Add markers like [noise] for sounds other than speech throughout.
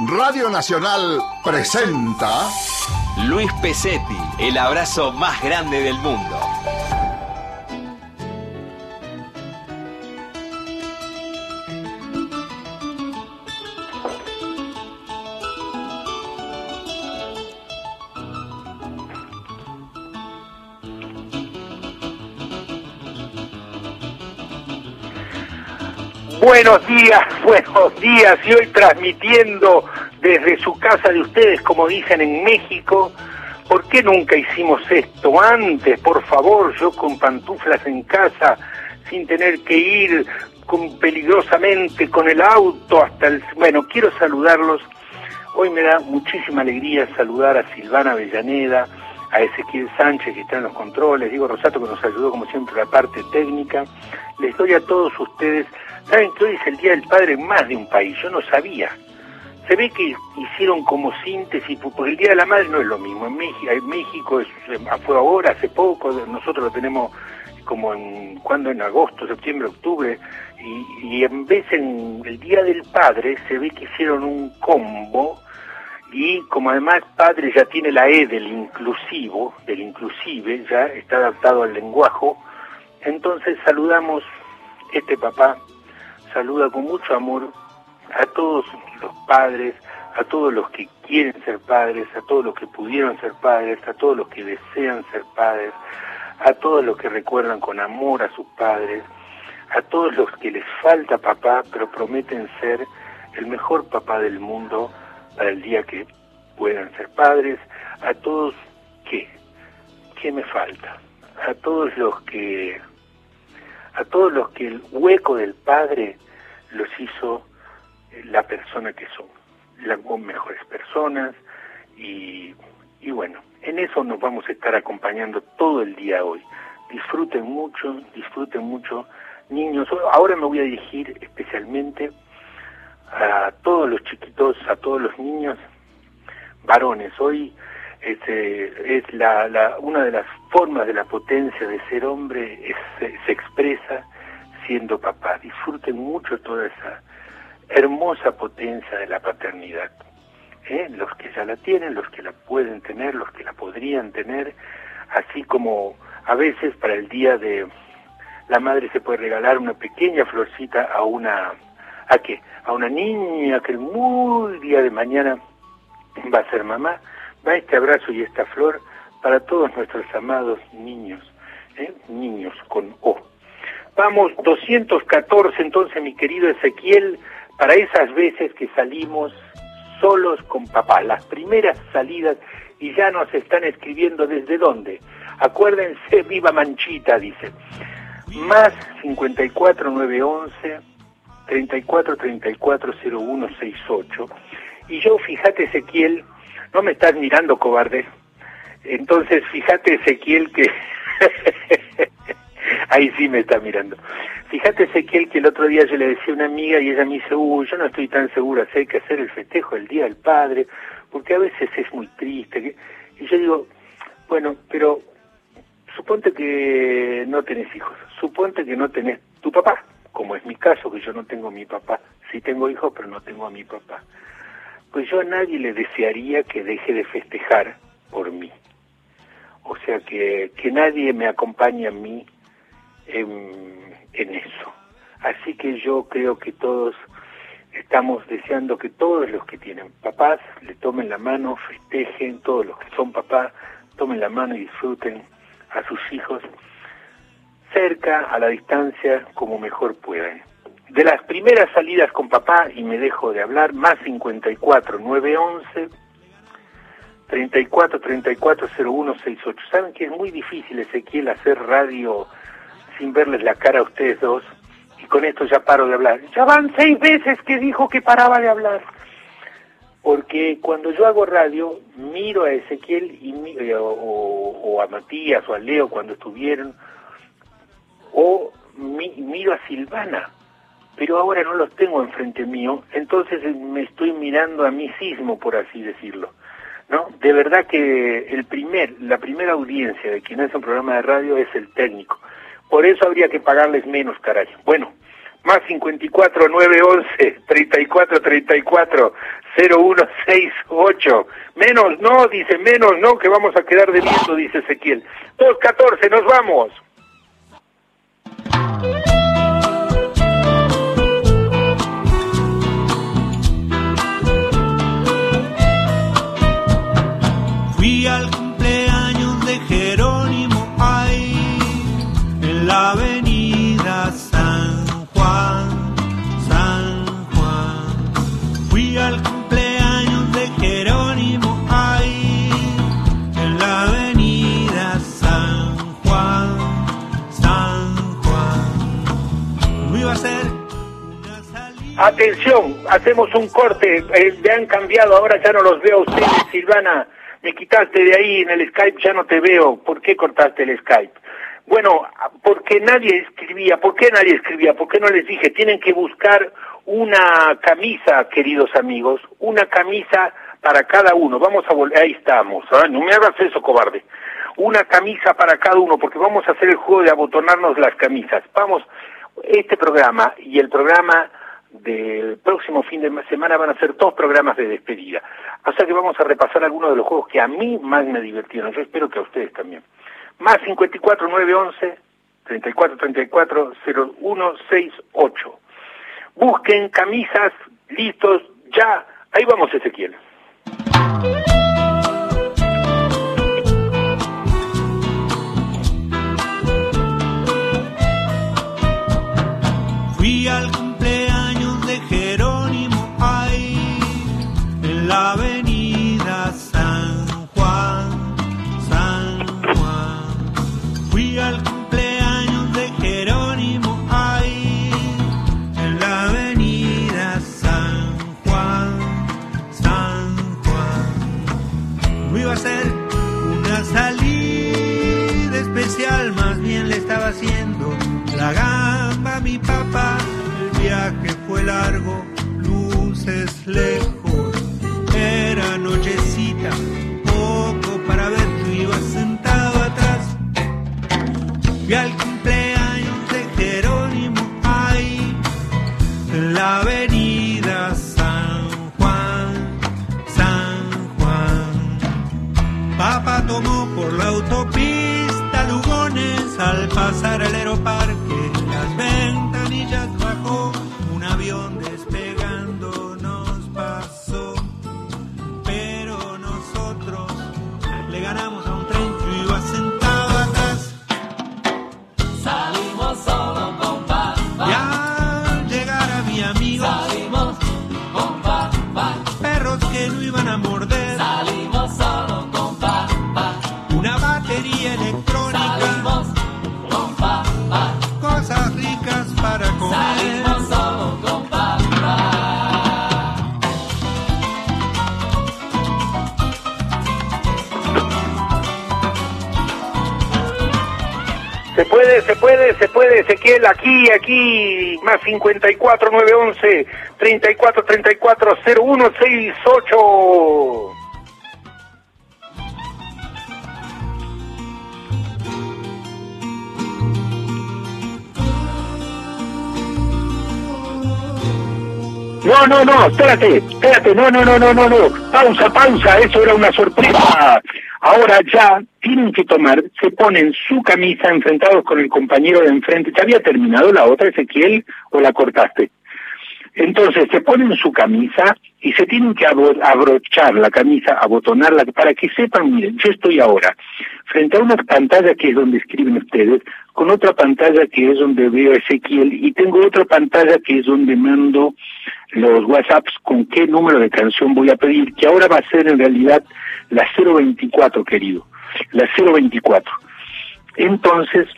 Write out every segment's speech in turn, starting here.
Radio Nacional presenta Luis Pesetti, el abrazo más grande del mundo. Buenos días, [laughs] buenos días. Y hoy transmitiendo desde su casa de ustedes, como dicen en México. ¿Por qué nunca hicimos esto antes? Por favor, yo con pantuflas en casa, sin tener que ir con, peligrosamente con el auto hasta el... Bueno, quiero saludarlos. Hoy me da muchísima alegría saludar a Silvana Avellaneda, a Ezequiel Sánchez que está en los controles, Diego Rosato que nos ayudó como siempre la parte técnica. Les doy a todos ustedes Saben que hoy es el Día del Padre en más de un país, yo no sabía. Se ve que hicieron como síntesis, porque el Día de la Madre no es lo mismo. En México, en México es, fue ahora, hace poco, nosotros lo tenemos como en, cuando en agosto, septiembre, octubre, y, y en vez en el Día del Padre se ve que hicieron un combo, y como además padre ya tiene la E del inclusivo, del inclusive, ya está adaptado al lenguaje, entonces saludamos este papá saluda con mucho amor a todos los padres, a todos los que quieren ser padres, a todos los que pudieron ser padres, a todos los que desean ser padres, a todos los que recuerdan con amor a sus padres, a todos los que les falta papá, pero prometen ser el mejor papá del mundo para el día que puedan ser padres, a todos que, ¿qué me falta? A todos los que a todos los que el hueco del Padre los hizo eh, la persona que son, las mejores personas y, y bueno, en eso nos vamos a estar acompañando todo el día hoy. Disfruten mucho, disfruten mucho, niños. Ahora me voy a dirigir especialmente a todos los chiquitos, a todos los niños varones. Hoy este, es la, la, una de las formas de la potencia de ser hombre, es, se, expresa siendo papá. Disfruten mucho toda esa hermosa potencia de la paternidad. ¿eh? Los que ya la tienen, los que la pueden tener, los que la podrían tener, así como a veces para el día de la madre se puede regalar una pequeña florcita a una a qué a una niña que el muy día de mañana va a ser mamá va este abrazo y esta flor para todos nuestros amados niños, ¿eh? niños con O. Vamos, 214 entonces, mi querido Ezequiel, para esas veces que salimos solos con papá, las primeras salidas, y ya nos están escribiendo desde dónde. Acuérdense, [laughs] viva Manchita, dice. Más 54 911 34 34 01 68. Y yo, fíjate, Ezequiel, no me estás mirando, cobarde. Entonces, fíjate, Ezequiel, que... [laughs] Ahí sí me está mirando. Fíjate, Ezequiel, que el otro día yo le decía a una amiga y ella me dice, uy, yo no estoy tan segura si hay que hacer el festejo el Día del Padre, porque a veces es muy triste. Y yo digo, bueno, pero suponte que no tenés hijos, suponte que no tenés tu papá, como es mi caso, que yo no tengo a mi papá. Sí tengo hijos, pero no tengo a mi papá pues yo a nadie le desearía que deje de festejar por mí. O sea, que, que nadie me acompañe a mí en, en eso. Así que yo creo que todos estamos deseando que todos los que tienen papás le tomen la mano, festejen, todos los que son papás, tomen la mano y disfruten a sus hijos cerca, a la distancia, como mejor puedan. De las primeras salidas con papá, y me dejo de hablar, más 54 911 34 34 01 68. Saben que es muy difícil, Ezequiel, hacer radio sin verles la cara a ustedes dos, y con esto ya paro de hablar. Ya van seis veces que dijo que paraba de hablar. Porque cuando yo hago radio, miro a Ezequiel y, eh, o, o a Matías o a Leo cuando estuvieron, o mi, miro a Silvana pero ahora no los tengo enfrente mío, entonces me estoy mirando a mí mismo, por así decirlo. ¿No? De verdad que el primer, la primera audiencia de quien hace un programa de radio es el técnico. Por eso habría que pagarles menos, caray. Bueno, más 54 911 34 34 0168. Menos no, dice, menos no, que vamos a quedar debiendo, dice Ezequiel. 214, nos vamos. La avenida San Juan, San Juan. Fui al cumpleaños de Jerónimo ahí en la avenida San Juan, San Juan. No iba a ser. Atención, hacemos un corte. Eh, han cambiado, ahora ya no los veo a ustedes, Silvana. Me quitaste de ahí en el Skype, ya no te veo. ¿Por qué cortaste el Skype? Bueno, porque nadie escribía. ¿Por qué nadie escribía? ¿Por qué no les dije? Tienen que buscar una camisa, queridos amigos, una camisa para cada uno. Vamos a volver, ahí estamos. ¿ah? No me hagas eso, cobarde. Una camisa para cada uno, porque vamos a hacer el juego de abotonarnos las camisas. Vamos, este programa y el programa del próximo fin de semana van a ser dos programas de despedida. O sea que vamos a repasar algunos de los juegos que a mí más me divirtieron. Yo espero que a ustedes también. Más 54 911 34 34 0168. Busquen camisas, listos, ya. Ahí vamos, Ezequiel. Fui al cumpleaños de Jerónimo ahí en la iba a ser una salida especial, más bien le estaba haciendo la gamba a mi papá. El viaje fue largo, luces lejos, era nochecita, poco para ver, yo iba sentado atrás. Fui al al pasar el aeroparque. Ezequiel, aquí, aquí, más 54 911 34 34 0168. No, no, no, espérate, espérate, no, no, no, no, no, no, pausa, pausa, eso era una sorpresa. Ahora ya tienen que tomar, se ponen su camisa enfrentados con el compañero de enfrente. ¿Te había terminado la otra, Ezequiel, o la cortaste? Entonces se ponen su camisa y se tienen que abrochar la camisa, abotonarla, para que sepan, miren, yo estoy ahora frente a una pantalla que es donde escriben ustedes, con otra pantalla que es donde veo a Ezequiel y tengo otra pantalla que es donde mando los WhatsApps con qué número de canción voy a pedir, que ahora va a ser en realidad la 024, querido, la 024. Entonces,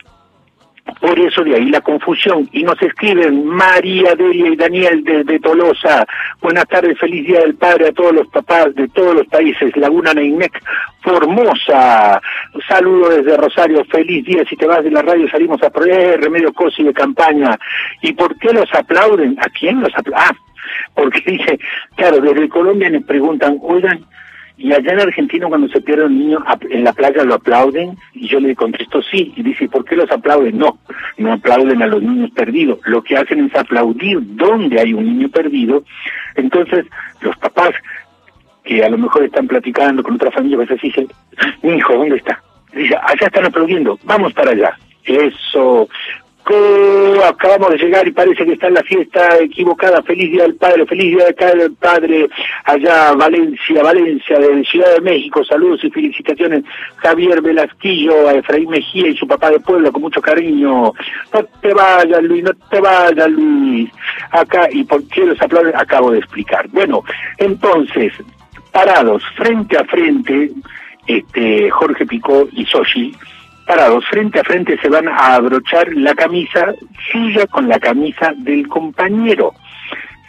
por eso de ahí la confusión. Y nos escriben María, Delia y Daniel desde Tolosa. Buenas tardes, feliz Día del Padre a todos los papás de todos los países. Laguna Neimec, Formosa. Saludo desde Rosario, feliz día. Si te vas de la radio salimos a proveer remedio cosi de campaña. ¿Y por qué los aplauden? ¿A quién los aplauden? Ah, porque [laughs] dice, claro, desde Colombia nos preguntan, oigan, Y allá en Argentina cuando se pierde un niño en la playa lo aplauden y yo le contesto sí. Y dice, ¿por qué los aplauden? No, no aplauden a los niños perdidos. Lo que hacen es aplaudir donde hay un niño perdido. Entonces los papás que a lo mejor están platicando con otra familia, a veces dicen, mi hijo, ¿dónde está? Dice, allá están aplaudiendo, vamos para allá. Eso, Acabamos de llegar y parece que está en la fiesta equivocada. Feliz Día del Padre, feliz Día del Padre, allá Valencia, Valencia, de Ciudad de México. Saludos y felicitaciones. Javier Velasquillo, a Efraín Mejía y su papá de pueblo, con mucho cariño. No te vayas, Luis, no te vayas, Luis. Acá, ¿y por qué los aplauden? Acabo de explicar. Bueno, entonces, parados frente a frente, este Jorge Picó y Sochi, parados frente a frente se van a abrochar la camisa suya con la camisa del compañero.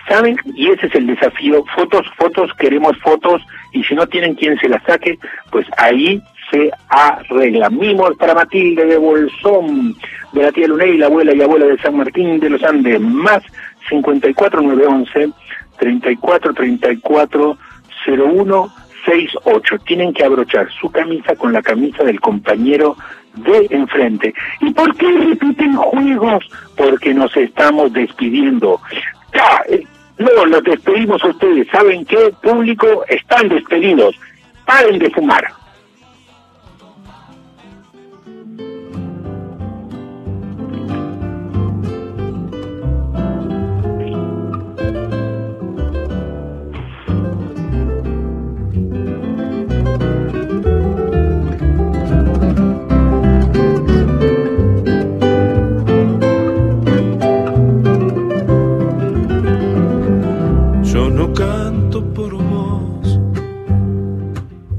¿Saben? Y ese es el desafío. Fotos, fotos, queremos fotos y si no tienen quien se las saque, pues ahí se arregla. Mimos para Matilde de Bolsón, de la tía Luney, la abuela y abuela de San Martín de los Andes, más 54911 34 34 01 68. Tienen que abrochar su camisa con la camisa del compañero de enfrente. ¿Y por qué repiten juegos? Porque nos estamos despidiendo. Ya, eh, no, los despedimos ustedes. ¿Saben qué? Público, están despedidos. Paren de fumar.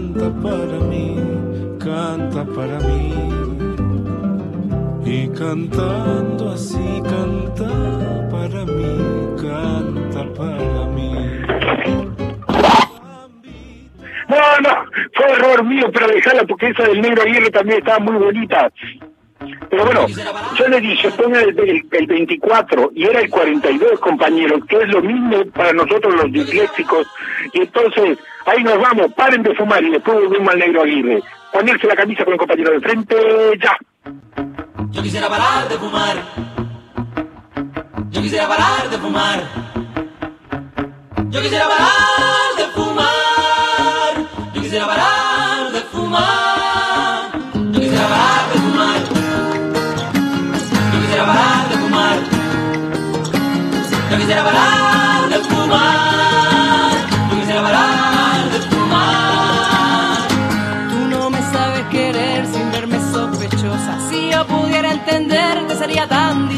canta para mí, canta para mí. Y cantando así, canta para mí, canta para mí. No, no, fue error mío, pero dejala porque esa del negro Aguirre también estaba muy bonita. Pero bueno, yo le dije, ponga el, el, el 24 y era el 42, compañeros, que es lo mismo para nosotros los disléxicos. Y entonces, ahí nos vamos, paren de fumar y después volvemos al negro Aguirre. Ponerse la camisa con el compañero de frente, ya. Yo quisiera parar de fumar. Yo quisiera parar de fumar. Yo quisiera parar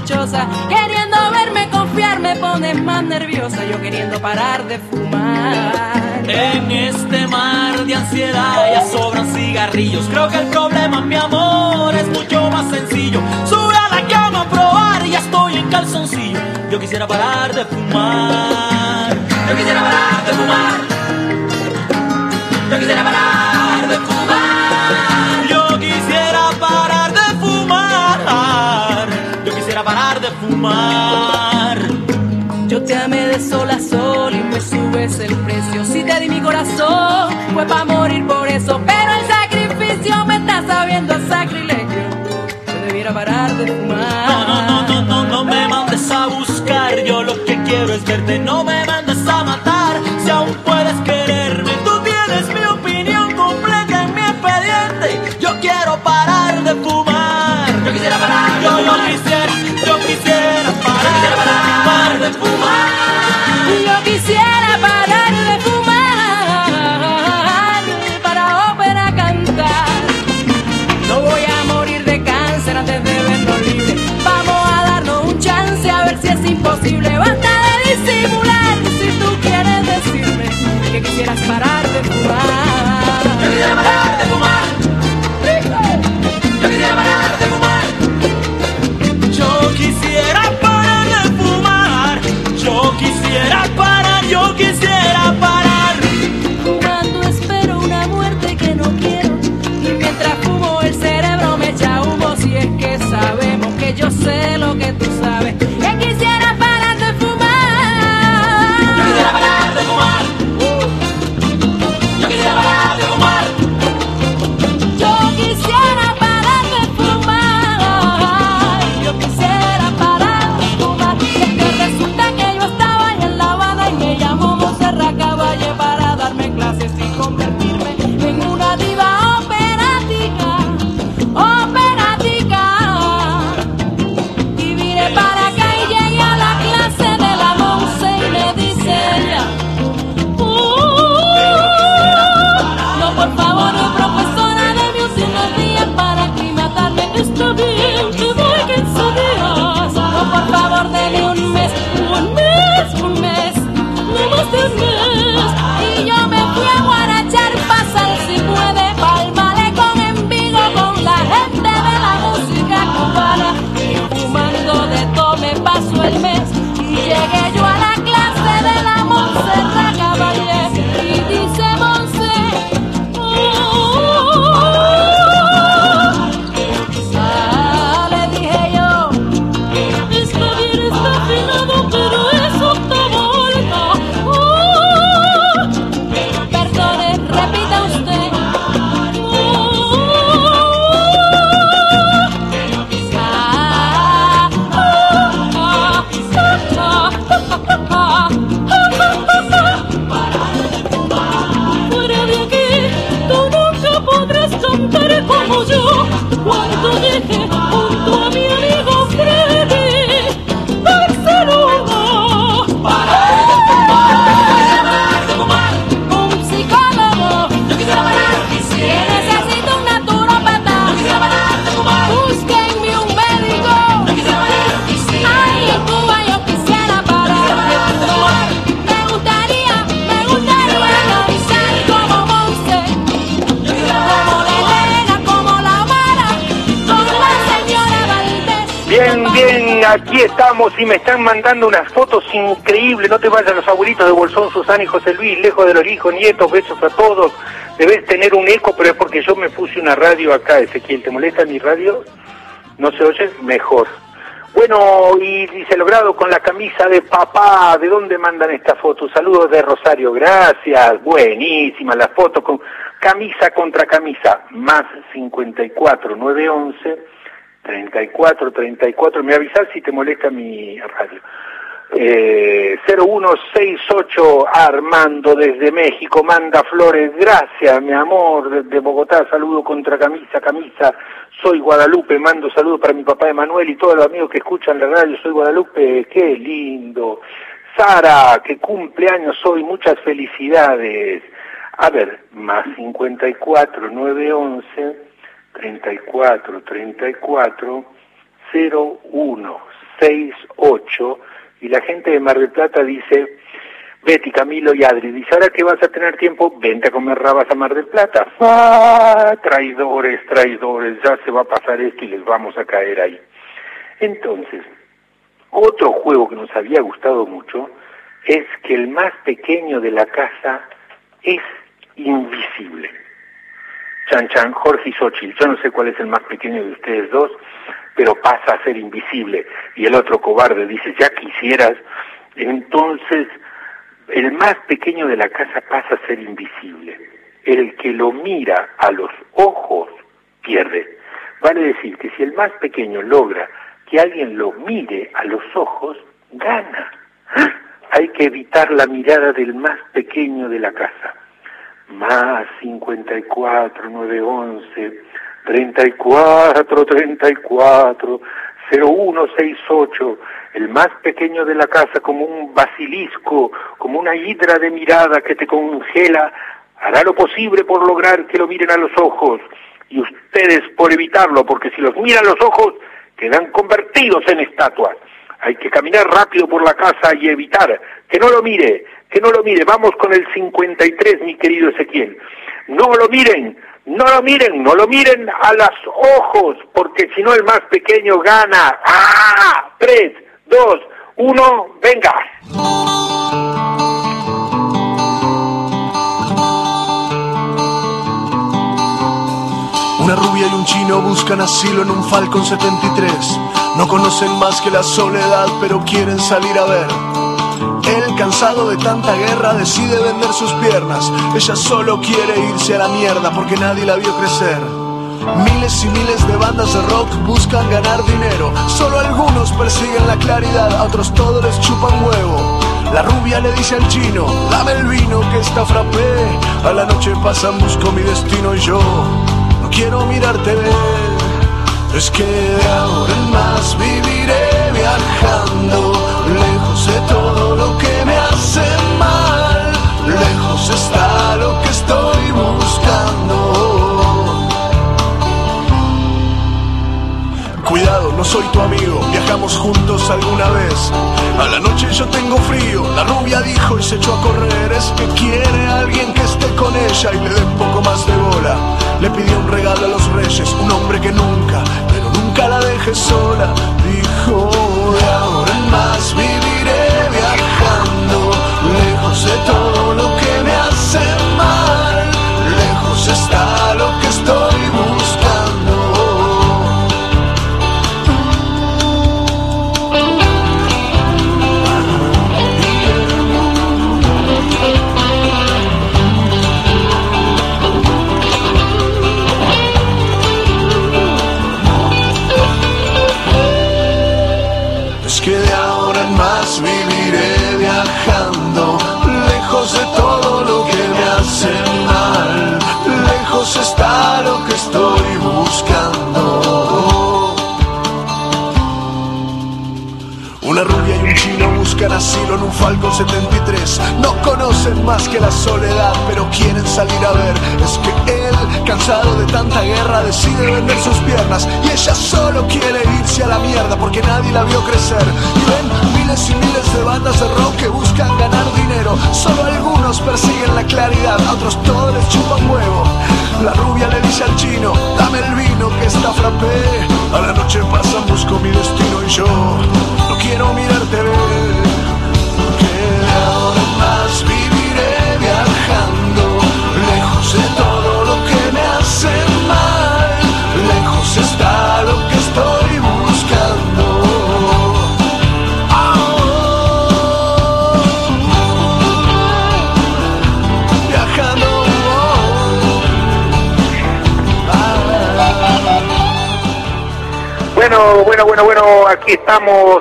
Queriendo verme confiar me pones más nerviosa. Yo queriendo parar de fumar. En este mar de ansiedad ya sobran cigarrillos. Creo que el problema, mi amor, es mucho más sencillo. Sube a la cama a probar y ya estoy en calzoncillo. Yo quisiera parar de fumar. Yo quisiera parar de fumar. Yo quisiera parar de fumar. Fumar. Yo te amé de sol a sol y me subes el precio. Si te di mi corazón, fue para morir por eso. Pero el sacrificio me está sabiendo a sacrilegio. Yo debiera parar de fumar. Estamos y me están mandando unas fotos increíbles. No te vayan los abuelitos de Bolsón, Susana y José Luis, lejos de los hijos, nietos, besos a todos. Debes tener un eco, pero es porque yo me puse una radio acá, Ezequiel. ¿Te molesta mi radio? ¿No se oye? Mejor. Bueno, y dice logrado con la camisa de papá. ¿De dónde mandan esta foto? Saludos de Rosario, gracias. Buenísima la foto con camisa contra camisa. Más 54, 911, 34, 34. Me avisas si te molesta mi radio. Eh, 0168 Armando desde México manda flores, gracias mi amor, desde Bogotá, saludo contra camisa, camisa, soy Guadalupe, mando saludos para mi papá Emanuel y todos los amigos que escuchan la radio, soy Guadalupe, qué lindo. Sara, que cumpleaños hoy, muchas felicidades. A ver, más 54, 911, 34, 34, 01, 68, y la gente de Mar del Plata dice, Betty, Camilo y Adri, dice, ahora que vas a tener tiempo, vente a comer rabas a Mar del Plata. ¡Ah! Traidores, traidores, ya se va a pasar esto y les vamos a caer ahí. Entonces, otro juego que nos había gustado mucho es que el más pequeño de la casa es invisible. Chan Chan, Jorge y Xochitl, yo no sé cuál es el más pequeño de ustedes dos, pero pasa a ser invisible. Y el otro cobarde dice, ya quisieras. Entonces, el más pequeño de la casa pasa a ser invisible. El que lo mira a los ojos pierde. Vale decir que si el más pequeño logra que alguien lo mire a los ojos, gana. Hay que evitar la mirada del más pequeño de la casa. Más 54, 911, 34, 34, 0168, el más pequeño de la casa como un basilisco, como una hidra de mirada que te congela, hará lo posible por lograr que lo miren a los ojos y ustedes por evitarlo, porque si los miran a los ojos quedan convertidos en estatuas. Hay que caminar rápido por la casa y evitar que no lo mire, que no lo mire. Vamos con el 53, mi querido Ezequiel. No lo miren, no lo miren, no lo miren a los ojos, porque si no el más pequeño gana. ¡Ah! Tres, dos, uno, venga. Una rubia y un chino buscan asilo en un Falcon 73. No conocen más que la soledad, pero quieren salir a ver. Él, cansado de tanta guerra, decide vender sus piernas. Ella solo quiere irse a la mierda porque nadie la vio crecer. Miles y miles de bandas de rock buscan ganar dinero. Solo algunos persiguen la claridad, a otros todos les chupan huevo. La rubia le dice al chino, dame el vino que está frappé. A la noche pasan, busco mi destino y yo quiero mirarte. Es que de ahora en más viviré viajando, lejos de todo lo que me hace mal. Lejos está lo que estoy buscando. Cuidado, no soy tu amigo, viajamos juntos alguna vez. A la noche yo tengo frío, la rubia dijo y se echó a correr. Es que quiere alguien que esté con ella y le dé un poco más de bola. Le pidió un regalo a los reyes, un hombre que nunca, pero nunca la deje sola. Dijo, de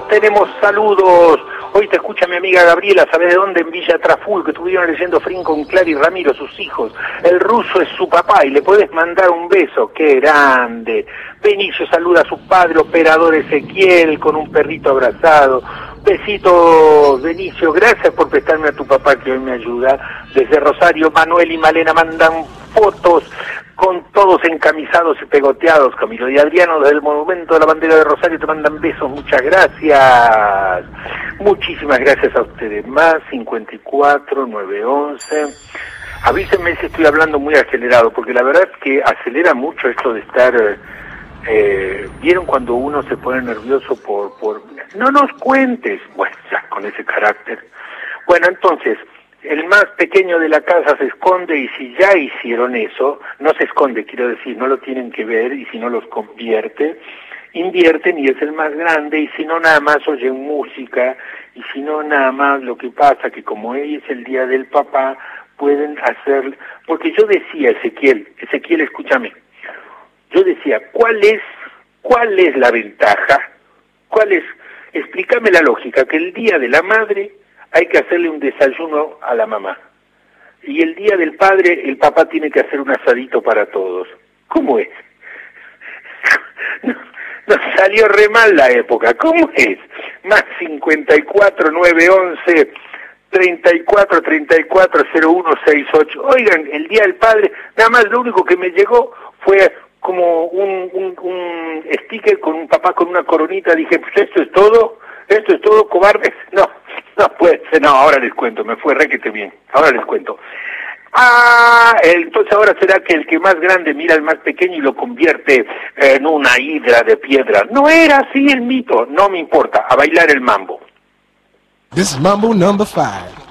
tenemos saludos. Hoy te escucha mi amiga Gabriela, ¿sabes de dónde? En Villa Traful, que estuvieron leyendo Frin con Clara Ramiro, sus hijos. El ruso es su papá y le puedes mandar un beso, qué grande. Benicio saluda a su padre, operador Ezequiel, con un perrito abrazado. Besitos, Benicio, gracias por prestarme a tu papá que hoy me ayuda. Desde Rosario, Manuel y Malena mandan fotos con todos encamisados y pegoteados. Camilo y Adriano desde el Monumento de la Bandera de Rosario te mandan besos, muchas gracias. Muchísimas gracias a ustedes. Más 54 911. Avísenme si estoy hablando muy acelerado, porque la verdad es que acelera mucho esto de estar... eh, ¿Vieron cuando uno se pone nervioso por, por... No nos cuentes. Bueno, ya, con ese carácter. Bueno, entonces, el más pequeño de la casa se esconde y si ya hicieron eso, no se esconde, quiero decir, no lo tienen que ver y si no los convierte, invierten y es el más grande y si no nada más oyen música y si no nada más lo que pasa que como hoy es el día del papá, pueden hacer, porque yo decía Ezequiel, Ezequiel escúchame, yo decía, ¿cuál es, cuál es la ventaja? ¿Cuál es? Explícame la lógica, que el día de la madre hay que hacerle un desayuno a la mamá. Y el día del padre, el papá tiene que hacer un asadito para todos. ¿Cómo es? [laughs] Nos, nos salió re mal la época. ¿Cómo es? Más 54, 9, 11, 34, 34, 01, 68. Oigan, el día del padre, nada más lo único que me llegó fue como un, un, un sticker con un papá con una coronita. Dije, pues esto es todo, esto es todo, cobardes. [laughs] No, no puede ser, no, ahora les cuento, me fue requete bien, ahora les cuento. Ah, entonces ahora será que el que más grande mira al más pequeño y lo convierte en una hidra de piedra. No era así el mito, no me importa, a bailar el mambo. This is Mambo number five.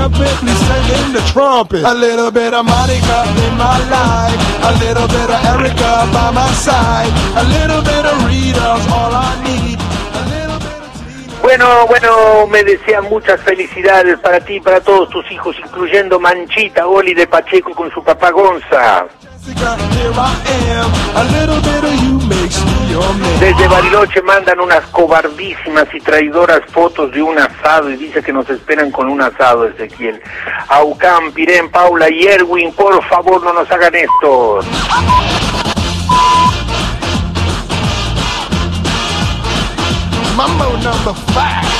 jump in, please sing in the trumpet. A little bit of Monica in my life. A little bit of Erica by my side. A little bit of Rita's all I need. A little bit of Tina. Bueno, bueno, me desean muchas felicidades para ti y para todos tus hijos, incluyendo Manchita, Oli de Pacheco con su papá Gonza. Jessica, here I am. A little bit of you makes me your man. Desde Bariloche mandan unas cobardísimas y traidoras fotos de un asado y dice que nos esperan con un asado, Ezequiel. Aucán, Pirén, Paula y Erwin, por favor no nos hagan esto. Mambo number five.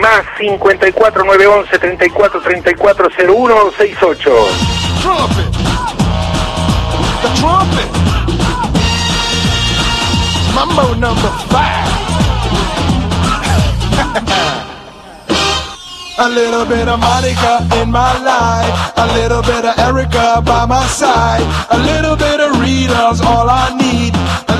más 54 911 34 34 01 68. Trumpet. The trumpet. Mambo number five. [laughs] A little bit of Monica in my life. A little bit of Erica by my side. A little bit of Rita's all I need. A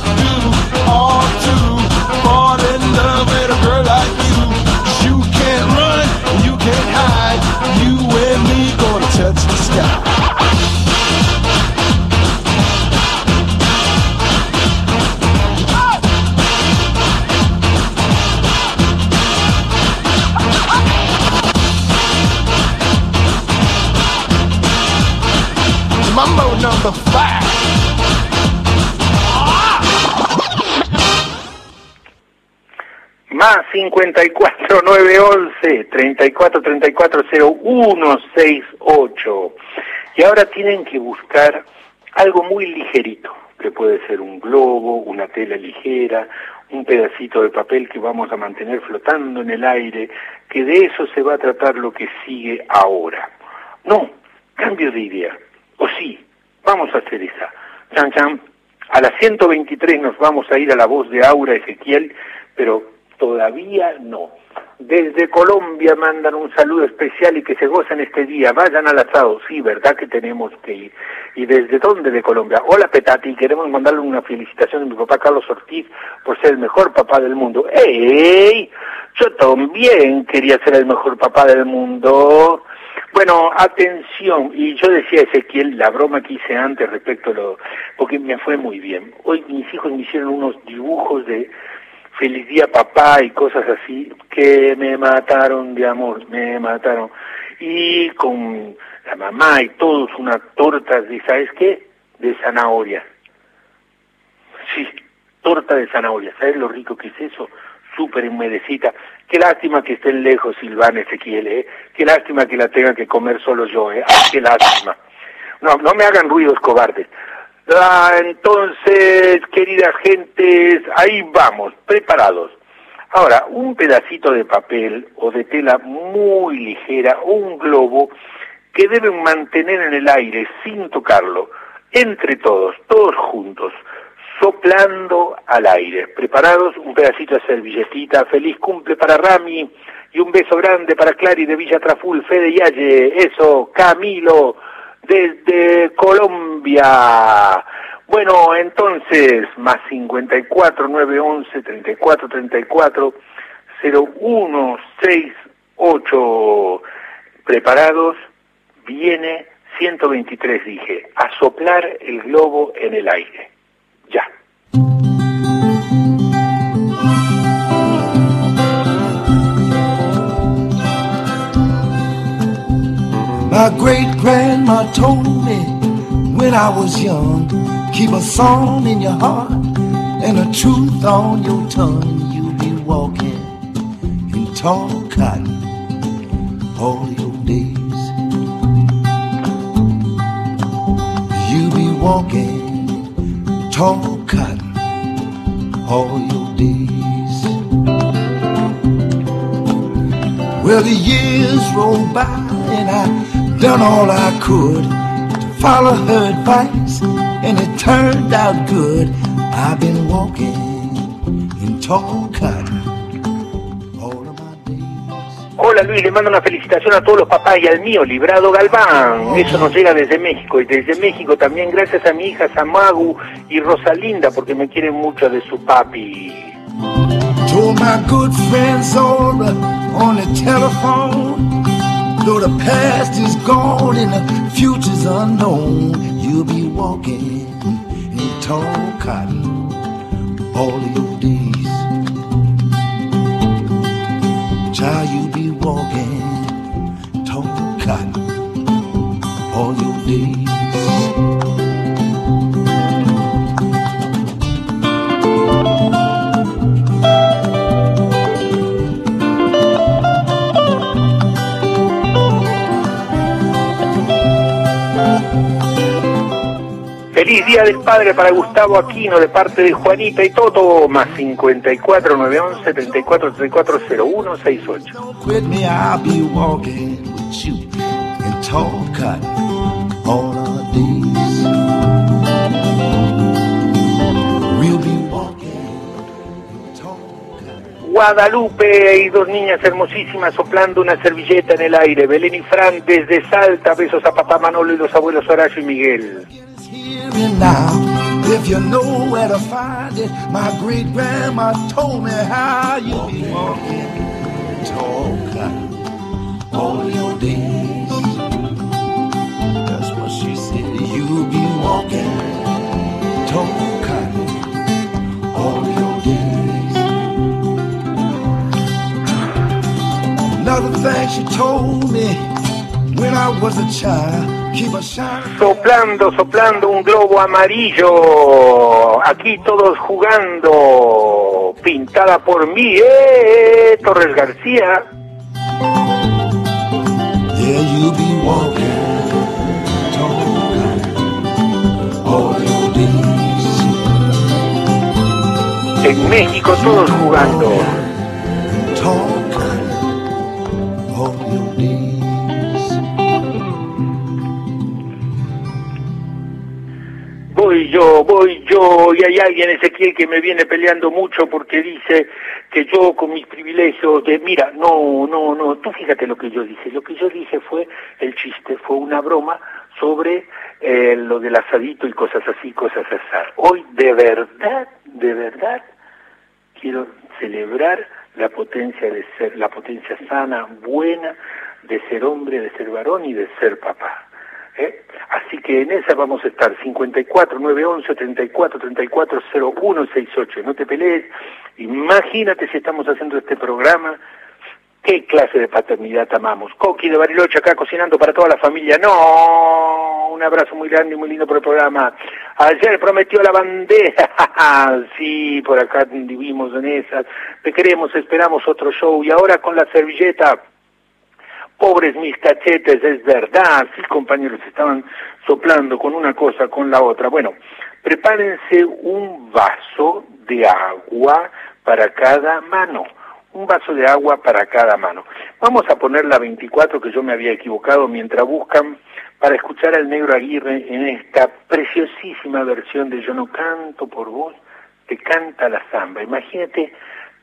Five. Más 54 911 34 34 0168. Y ahora tienen que buscar algo muy ligerito, que puede ser un globo, una tela ligera, un pedacito de papel que vamos a mantener flotando en el aire, que de eso se va a tratar lo que sigue ahora. No, cambio de idea. O sí, vamos a hacer esa. Chan chan. A las 123 nos vamos a ir a la voz de Aura Ezequiel, pero todavía no. Desde Colombia mandan un saludo especial y que se gozan este día. Vayan al asado, sí, verdad que tenemos que ir. ¿Y desde dónde de Colombia? Hola Petati, queremos mandarle una felicitación a mi papá Carlos Ortiz por ser el mejor papá del mundo. ¡Ey! Yo también quería ser el mejor papá del mundo. Bueno, atención, y yo decía Ezequiel, la broma que hice antes respecto a lo, porque me fue muy bien. Hoy mis hijos me hicieron unos dibujos de feliz día papá y cosas así, que me mataron de amor, me mataron. Y con la mamá y todos una torta de, ¿sabes qué? De zanahoria. Sí, torta de zanahoria. ¿Sabes lo rico que es eso? Súper humedecita. Qué lástima que estén lejos Silvana Ezequiel, ¿eh? Qué lástima que la tenga que comer solo yo, ¿eh? ¡Ay, qué lástima! No, no me hagan ruidos cobardes. Ah, entonces, queridas gentes, ahí vamos, preparados. Ahora, un pedacito de papel o de tela muy ligera o un globo que deben mantener en el aire sin tocarlo, entre todos, todos juntos, soplando al aire. ¿Preparados? Un pedacito de servilletita. Feliz cumple para Rami y un beso grande para Clary de Villa Traful, Fede Yalle, eso, Camilo desde Colombia. Bueno, entonces, más 54 911 34 34 0168. Preparados, viene 123, dije, a soplar el globo en el aire. Ya. My great grandma told me when I was young, keep a song in your heart and a truth on your tongue. You'll be walking in tall cotton all your days. You'll be walking tall cotton all your days. Well, the years rolled by and I done all I could to follow her advice, and it turned out good. I've been walking in tall cotton Hola Luis, le mando una felicitación a todos los papás y al mío, Librado Galván. Eso nos llega desde México y desde México también gracias a mi hija Samagu y Rosalinda porque me quieren mucho de su papi. Told my good friend Zora on the telephone. Though the past is gone and the future's unknown, you'll be walking in tall cotton all of your days. Child, you'll be walking tall cotton all your days. Feliz Día del Padre para Gustavo Aquino de parte de Juanita y Toto, más 54 911 34 34 0168. Don't quit me, I'll be walking with you in tall cotton all our days. We'll be walking Guadalupe y dos niñas hermosísimas soplando una servilleta en el aire. Belén y Fran desde Salta, besos a papá Manolo y los abuelos Horacio y Miguel. And now, if you know where to find it, my great grandma told me how you be walking cotton all your days. That's what she said. You be walking cotton all your days. Another thing she told me when I was a child. Soplando, soplando un globo amarillo. Aquí todos jugando. Pintada por mí, eh, Torres García. Yeah, you be walking tall cotton all your days. En México todos jugando. Cotton all your days. Yo, voy yo, y hay alguien, Ezequiel, que me viene peleando mucho porque dice que yo con mis privilegios de, mira, no, no, no, tú fíjate lo que yo dije, lo que yo dije fue el chiste, fue una broma sobre eh, lo del asadito y cosas así, cosas así. Hoy de verdad, de verdad, quiero celebrar la potencia de ser, la potencia sana, buena, de ser hombre, de ser varón y de ser papá. ¿Eh? Así que en esa vamos a estar, 54 911 34 34 01 68. No te pelees, imagínate si estamos haciendo este programa, qué clase de paternidad amamos. Coqui de Bariloche acá cocinando para toda la familia. No, un abrazo muy grande y muy lindo por el programa. Ayer prometió la bandera, [laughs] sí, por acá vivimos en esas. Te queremos, esperamos otro show y ahora con la servilleta. Pobres mis cachetes, es verdad, sí compañeros, estaban soplando con una cosa, con la otra. Bueno, prepárense un vaso de agua para cada mano, un vaso de agua para cada mano. Vamos a poner la 24 que yo me había equivocado mientras buscan para escuchar al negro Aguirre en esta preciosísima versión de Yo no canto por vos, te canta la zamba. Imagínate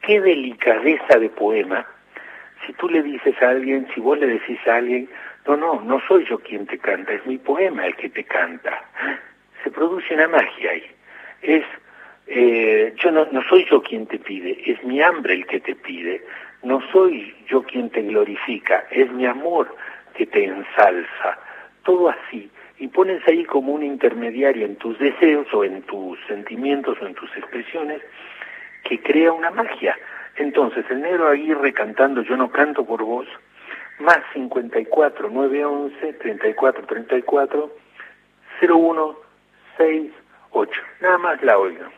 qué delicadeza de poema si tú le dices a alguien, si vos le decís a alguien, no, no, no soy yo quien te canta, es mi poema el que te canta. Se produce una magia ahí. Es, eh, yo no, no soy yo quien te pide, es mi hambre el que te pide. No soy yo quien te glorifica, es mi amor que te ensalza. Todo así. Y pones ahí como un intermediario en tus deseos o en tus sentimientos o en tus expresiones que crea una magia. Entonces, el negro Aguirre cantando Yo no canto por vos, más 54 911 34 34 01 68. Nada más la oigan.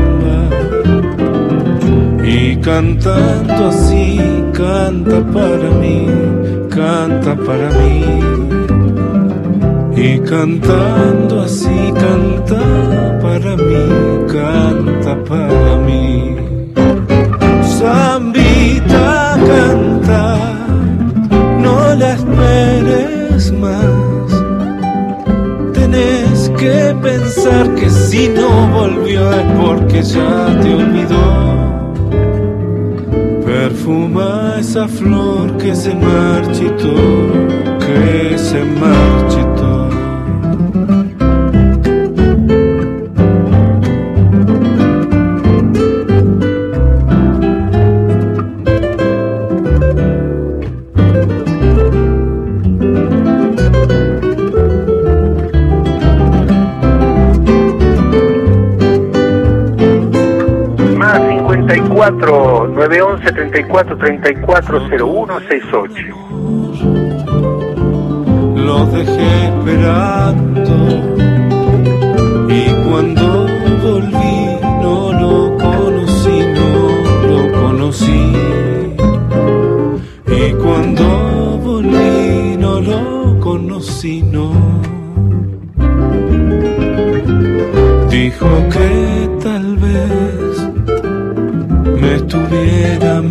cantando así canta para mí, canta para mí. Y cantando así canta para mí, canta para mí. Zambita canta, no la esperes más. Tenés que pensar que si no volvió es porque ya te olvidó. Perfuma esa flor que se marchitó, que se marchitó. 34 34 01 68. Lo dejé esperando y cuando volví no lo conocí, no lo conocí. Y cuando volví no lo conocí, no. Dijo que tal vez me estuviera.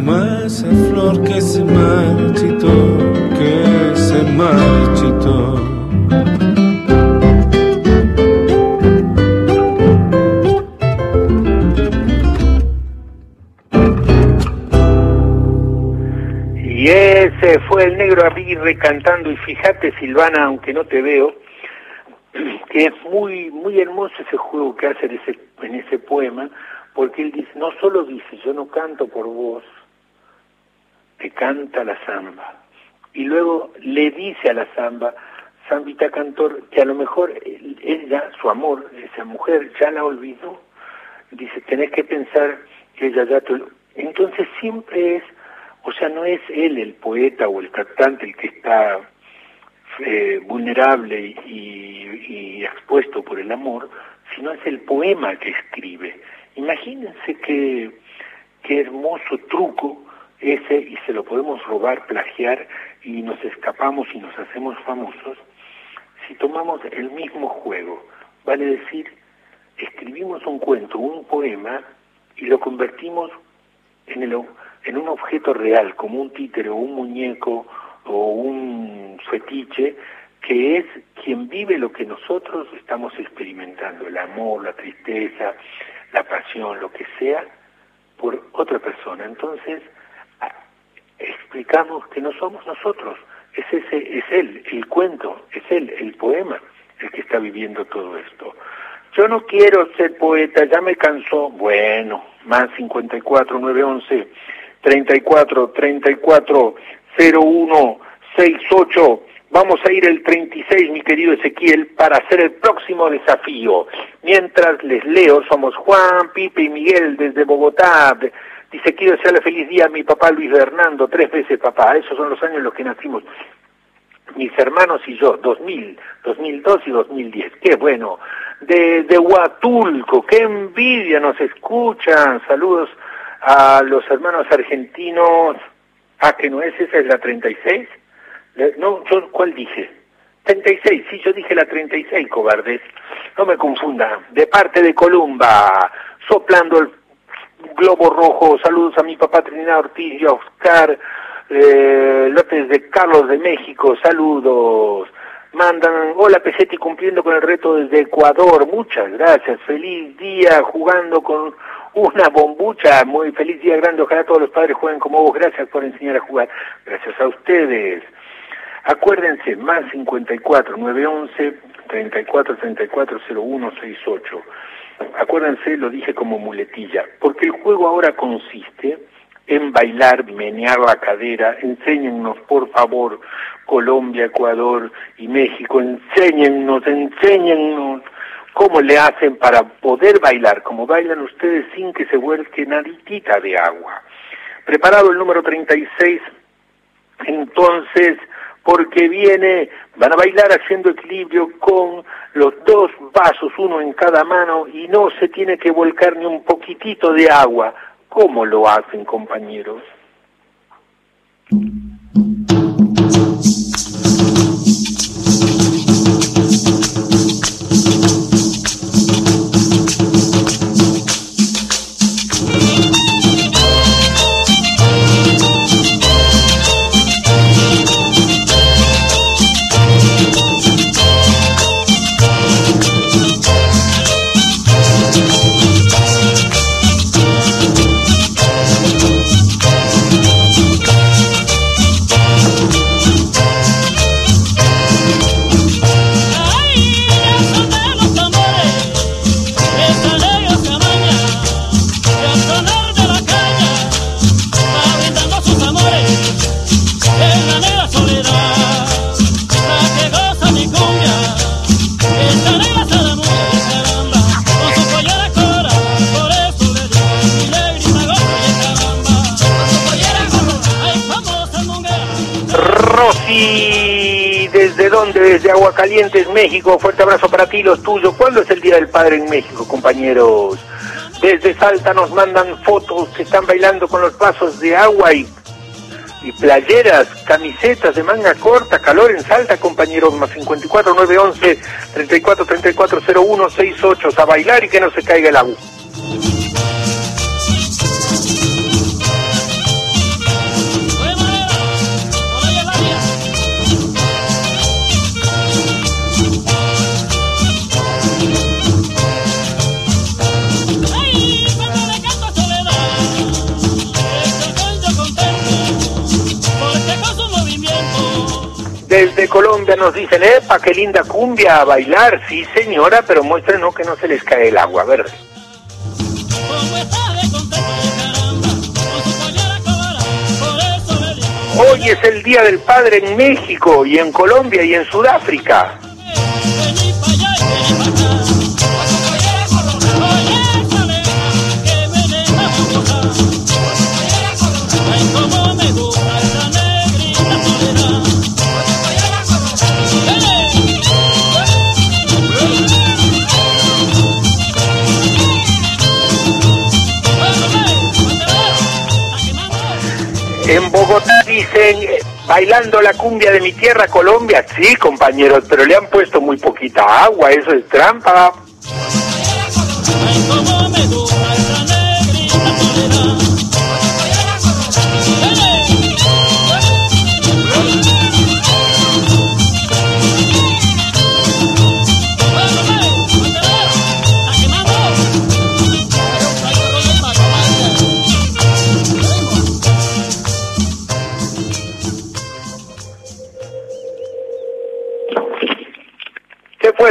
Flor que se marchitó, que se marchitó. Y ese fue el negro Aguirre cantando y fíjate Silvana, aunque no te veo, [clears throat] que es muy muy hermoso ese juego que hace en ese, en ese poema, porque él dice, no solo dice, yo no canto por vos, te canta la samba. Y luego le dice a la samba, Zambita Cantor, que a lo mejor ella, su amor, esa mujer, ya la olvidó. Dice, tenés que pensar que ella ya te... Entonces siempre es, o sea, no es él el poeta o el cantante el que está eh, vulnerable y, y expuesto por el amor, sino es el poema que escribe. Imagínense qué, qué hermoso truco ese y se lo podemos robar, plagiar y nos escapamos y nos hacemos famosos si tomamos el mismo juego. Vale decir, escribimos un cuento, un poema y lo convertimos en, el, en un objeto real, como un títere o un muñeco o un fetiche, que es quien vive lo que nosotros estamos experimentando, el amor, la tristeza, la pasión, lo que sea, por otra persona. Entonces, explicamos que no somos nosotros, es ese, es él, el cuento, es él, el poema, el que está viviendo todo esto. Yo no quiero ser poeta, ya me cansó. Bueno, más 54 911 34 34 01 68. Vamos a ir el 36, mi querido Ezequiel, para hacer el próximo desafío. Mientras les leo, somos Juan, Pipe y Miguel desde Bogotá. Dice, quiero desearle feliz día a mi papá Luis Fernando, tres veces papá. Esos son los años en los que nacimos mis hermanos y yo, 2000, 2002 y 2010. Qué bueno. De, de Huatulco, qué envidia nos escuchan. Saludos a los hermanos argentinos. Ah, que no es, esa es la 36. No, yo, ¿cuál dije? 36, sí, yo dije la 36, cobardes. No me confunda. De parte de Columba, soplando el globo rojo. Saludos a mi papá Trinidad Ortiz y a Oscar eh, López de Carlos de México. Saludos. Mandan, hola Pesetti cumpliendo con el reto desde Ecuador. Muchas gracias. Feliz día jugando con una bombucha. Muy feliz día grande. Ojalá todos los padres jueguen como vos. Gracias por enseñar a jugar. Gracias a ustedes. Acuérdense, más 54 911 34 34 01 68. Acuérdense, lo dije como muletilla, porque el juego ahora consiste en bailar, menear la cadera, enséñennos por favor, Colombia, Ecuador y México, enséñennos, enséñennos cómo le hacen para poder bailar, como bailan ustedes sin que se vuelque naditita de agua. Preparado el número 36, entonces porque viene, van a bailar haciendo equilibrio con uno en cada mano, y no se tiene que volcar ni un poquitito de agua. ¿Cómo lo hacen, compañeros? Aguacalientes, México. Fuerte abrazo para ti, los tuyos. ¿Cuándo es el Día del Padre en México, compañeros? Desde Salta nos mandan fotos que están bailando con los vasos de agua y, y playeras, camisetas de manga corta, calor en Salta, compañeros, más 54 911 34 34 01 68, a bailar y que no se caiga el agua. Desde Colombia nos dicen, epa, qué linda cumbia a bailar. Sí, señora, pero muéstrenos que no se les cae el agua, ¿verdad? Hoy es el Día del Padre en México y en Colombia y en Sudáfrica. En Bogotá dicen, eh, bailando la cumbia de mi tierra, Colombia. Sí, compañeros, pero le han puesto muy poquita agua, eso es trampa.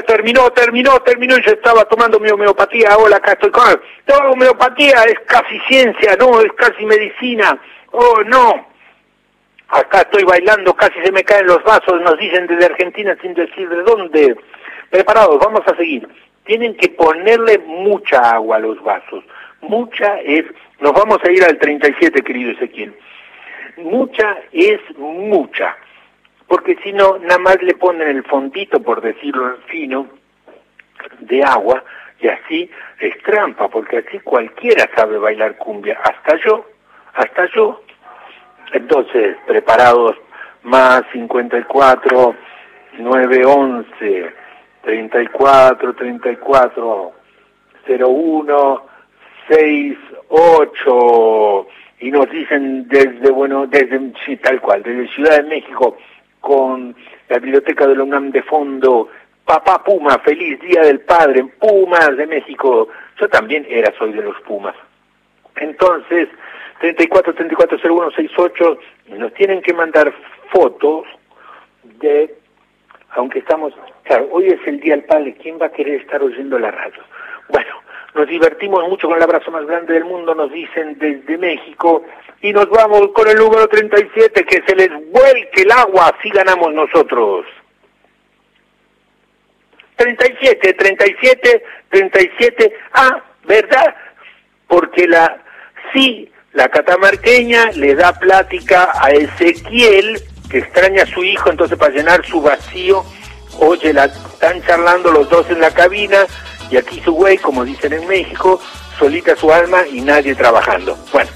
Terminó, terminó, terminó y yo estaba tomando mi homeopatía. Hola, acá estoy con... Homeopatía es casi ciencia, no, es casi medicina. Oh, no. Acá estoy bailando, casi se me caen los vasos, nos dicen desde Argentina sin decir de dónde. Preparados, vamos a seguir. Tienen que ponerle mucha agua a los vasos. Mucha es... Nos vamos a ir al 37, querido Ezequiel. Mucha es mucha porque si no, nada más le ponen el fondito, por decirlo fino, de agua, y así es trampa, porque así cualquiera sabe bailar cumbia, hasta yo, hasta yo. Entonces, preparados, más 54, 911, 34, 34, 01, 68, y nos dicen desde, bueno, desde, sí, tal cual, desde Ciudad de México, con la biblioteca de la UNAM de fondo, Papá Puma, feliz Día del Padre, Pumas de México. Yo también era, soy de los Pumas. Entonces, 34 34 68 nos tienen que mandar fotos de, aunque estamos, claro, hoy es el Día del Padre, ¿quién va a querer estar oyendo la radio? Bueno, nos divertimos mucho con el abrazo más grande del mundo, nos dicen desde México, y nos vamos con el número 37, que se les vuelque el agua, así ganamos nosotros. 37, 37, 37, ah, ¿verdad? Porque la, sí, la catamarqueña le da plática a Ezequiel, que extraña a su hijo, entonces para llenar su vacío, oye, la, están charlando los dos en la cabina, y aquí su güey, como dicen en México, solita su alma y nadie trabajando. Bueno,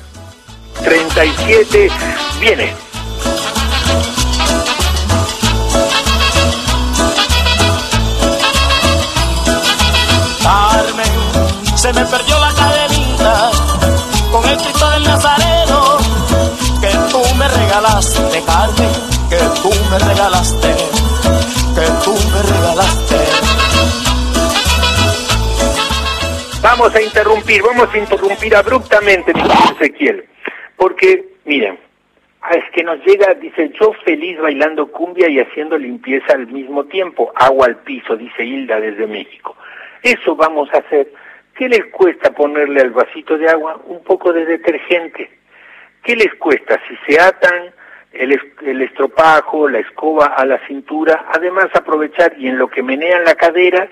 37 viene. Carmen, se me perdió la cadenita con el Cristo del Nazareno que tú me regalaste, Carmen, que tú me regalaste, que tú me regalaste. Vamos a interrumpir, vamos a interrumpir abruptamente, mi Ezequiel, porque, miren, es que nos llega, dice, yo feliz bailando cumbia y haciendo limpieza al mismo tiempo, agua al piso, dice Hilda desde México. Eso vamos a hacer. ¿Qué les cuesta ponerle al vasito de agua un poco de detergente? ¿Qué les cuesta si se atan el, el estropajo, la escoba a la cintura? Además aprovechar y en lo que menean la cadera,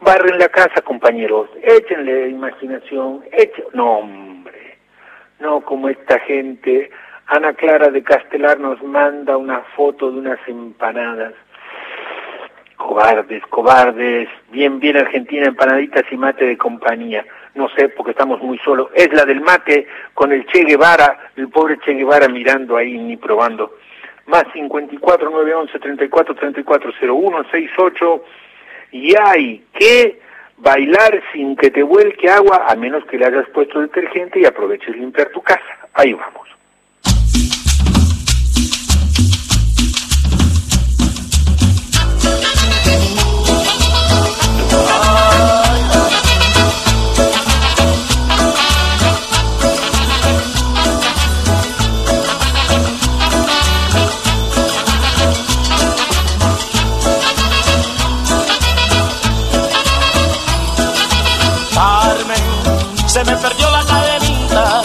barren la casa, compañeros. Échenle imaginación. Echen... No, hombre. No como esta gente Ana Clara de Castelar nos manda una foto de unas empanadas. Cobardes, cobardes. Bien, bien Argentina, empanaditas y mate de compañía. No sé, porque estamos muy solos. Es la del mate con el Che Guevara, el pobre Che Guevara mirando ahí ni probando. Más 54 911 34 34 01 68 y hay que bailar sin que te vuelque agua a menos que le hayas puesto detergente y aproveches limpiar tu casa. Ahí vamos. Perdió la cadenita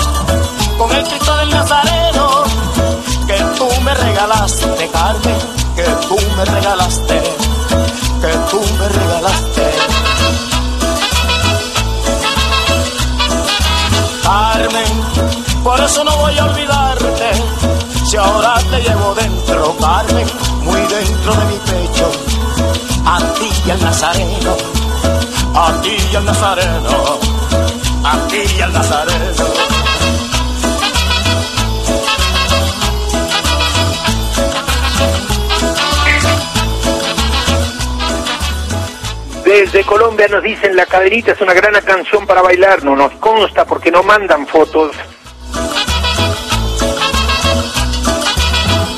con el Cristo del Nazareno que tú me regalaste, Carmen, que tú me regalaste, que tú me regalaste. Carmen, por eso no voy a olvidarte, si ahora te llevo dentro, Carmen, muy dentro de mi pecho, a ti y al Nazareno a ti y al Nazareno, a ti y al Nazareno. Desde Colombia nos dicen la caderita es una gran canción para bailar, no nos consta porque no mandan fotos.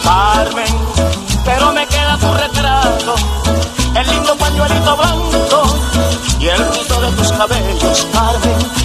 Carmen, pero me queda tu retrato, el lindo pañuelito blanco y el rizo de tus cabellos, Carmen,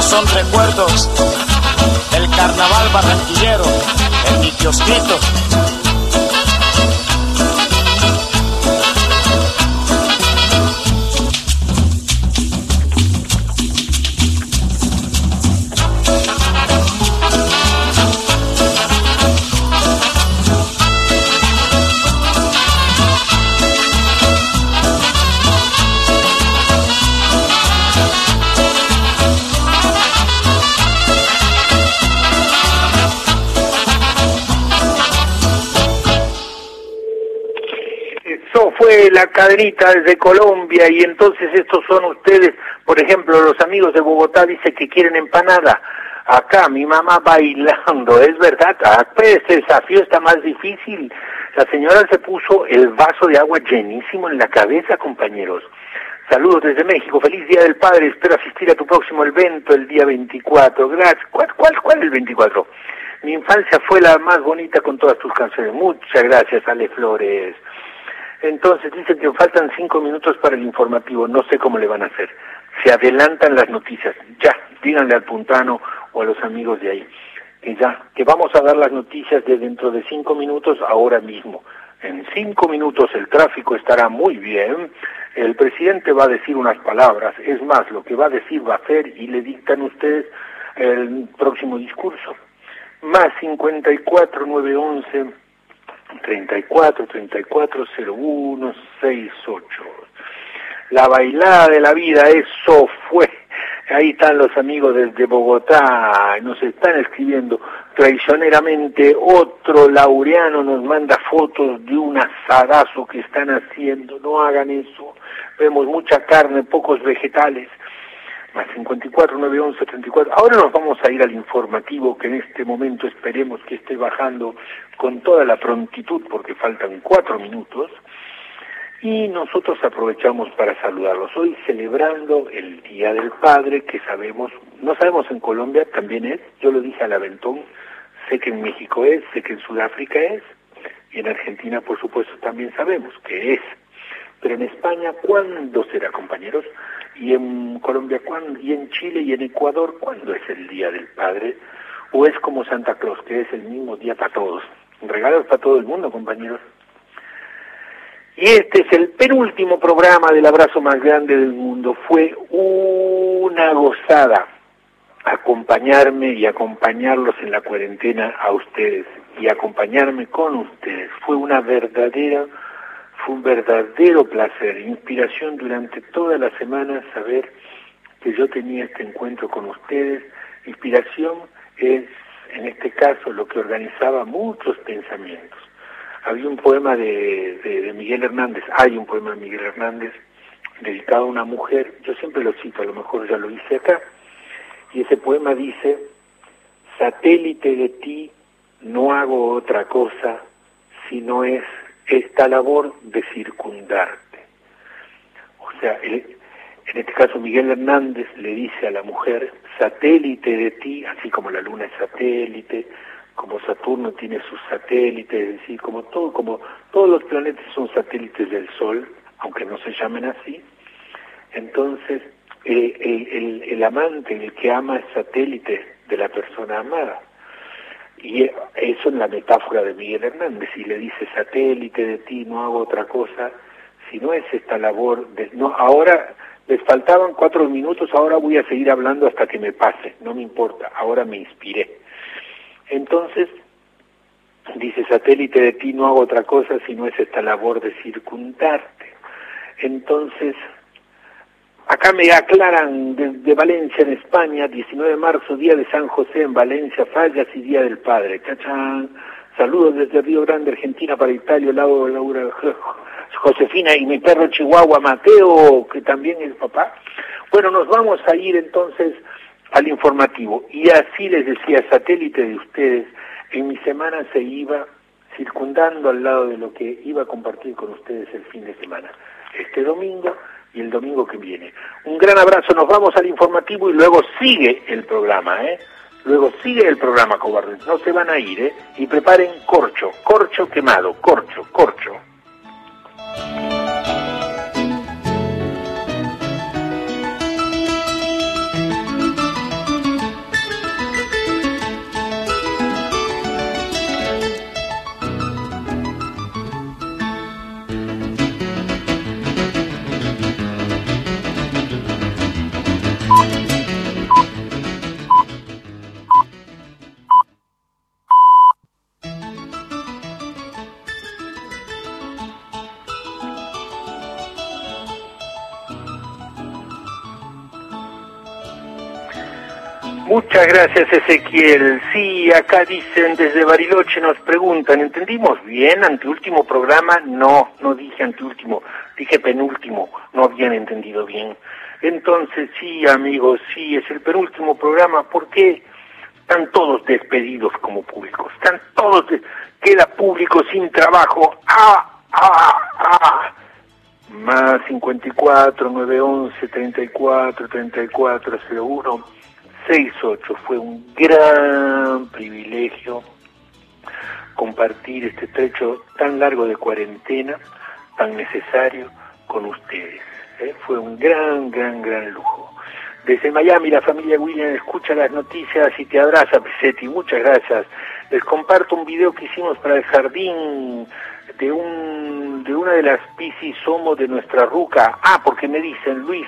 Son recuerdos del carnaval barranquillero en mi kiosquito. Cadenita desde Colombia y entonces estos son ustedes, por ejemplo, los amigos de Bogotá dicen que quieren empanada. Acá mi mamá bailando, es verdad, ah, pues desafío está más difícil. La señora se puso el vaso de agua llenísimo en la cabeza, compañeros. Saludos desde México, feliz Día del Padre, espero asistir a tu próximo evento el día 24. Gracias. ¿Cuál, cuál, cuál el 24? Mi infancia fue la más bonita con todas tus canciones. Muchas gracias, Ale Flores. Entonces dicen que faltan cinco minutos para el informativo, no sé cómo le van a hacer. Se adelantan las noticias, ya, díganle al puntano o a los amigos de ahí, que ya, que vamos a dar las noticias de dentro de cinco minutos ahora mismo. En cinco minutos el tráfico estará muy bien, el presidente va a decir unas palabras, es más, lo que va a decir va a hacer y le dictan ustedes el próximo discurso. Más 54 911 34 34 01 68. La bailada de la vida, eso fue. Ahí están los amigos desde Bogotá, nos están escribiendo traicioneramente. Otro laureano nos manda fotos de un asadazo que están haciendo. No hagan eso. Vemos mucha carne, pocos vegetales. Más 54 911 34. Ahora nos vamos a ir al informativo que en este momento esperemos que esté bajando con toda la prontitud porque faltan cuatro minutos y nosotros aprovechamos para saludarlos hoy celebrando el Día del Padre que sabemos, no sabemos en Colombia también es, yo lo dije al aventón, sé que en México es, sé que en Sudáfrica es y en Argentina por supuesto también sabemos que es. Pero en España, ¿cuándo será, compañeros? Y en Colombia, ¿cuándo? Y en Chile y en Ecuador, ¿cuándo es el Día del Padre? ¿O es como Santa Claus, que es el mismo día para todos? Regalos para todo el mundo, compañeros. Y este es el penúltimo programa del abrazo más grande del mundo. Fue una gozada acompañarme y acompañarlos en la cuarentena a ustedes y acompañarme con ustedes. Fue una verdadera, fue un verdadero placer, inspiración durante toda la semana saber que yo tenía este encuentro con ustedes. Inspiración es, en este caso, lo que organizaba muchos pensamientos. Había un poema de, de, Miguel Hernández, hay un poema de Miguel Hernández dedicado a una mujer, yo siempre lo cito, a lo mejor ya lo hice acá, y ese poema dice, satélite de ti no hago otra cosa si no es esta labor de circundarte. O sea, en este caso Miguel Hernández le dice a la mujer, satélite de ti, así como la luna es satélite, como Saturno tiene sus satélites, es decir, como todo, como todos los planetas son satélites del Sol, aunque no se llamen así, entonces eh, el, amante, el que ama es satélite de la persona amada. Y eso en la metáfora de Miguel Hernández, y le dice satélite de ti, no hago otra cosa, si no es esta labor de... No, ahora les faltaban cuatro minutos, ahora voy a seguir hablando hasta que me pase, no me importa, ahora me inspiré. Entonces, dice satélite de ti, no hago otra cosa si no es esta labor de circundarte. Entonces, Acá me aclaran desde Valencia, en España, 19 de marzo, Día de San José en Valencia, Fallas y Día del Padre. Chachán. Saludos desde Río Grande, Argentina, para Italia, Laura, Laura Josefina y mi perro Chihuahua, Mateo, que también es papá. Bueno, nos vamos a ir entonces al informativo. Y así les decía, satélite de ustedes, en mi semana se iba circundando al lado de lo que iba a compartir con ustedes el fin de semana. Este domingo y el domingo que viene. Un gran abrazo, nos vamos al informativo y luego sigue el programa, ¿eh? Luego sigue el programa, cobardes, no se van a ir, ¿eh? Y preparen corcho, corcho quemado, corcho, corcho. Muchas gracias Ezequiel. Sí, acá dicen desde Bariloche, nos preguntan, ¿entendimos bien? Anteúltimo programa, no, no dije anteúltimo, dije penúltimo, no habían entendido bien. Entonces sí, amigos, sí, es el penúltimo programa, ¿por qué? Están todos despedidos como públicos, están todos, queda público sin trabajo. ¡Ah, ah, ah! Más 54, 911, 34, 34, 01. 6-8. Fue un gran privilegio compartir este trecho tan largo de cuarentena, tan necesario, con ustedes. ¿eh? Fue un gran, gran, gran lujo. Desde Miami, la familia William escucha las noticias y te abraza, Pesetti. Muchas gracias. Les comparto un video que hicimos para el jardín de un de una de las piscis somos de nuestra ruca. Ah, porque me dicen, Luis,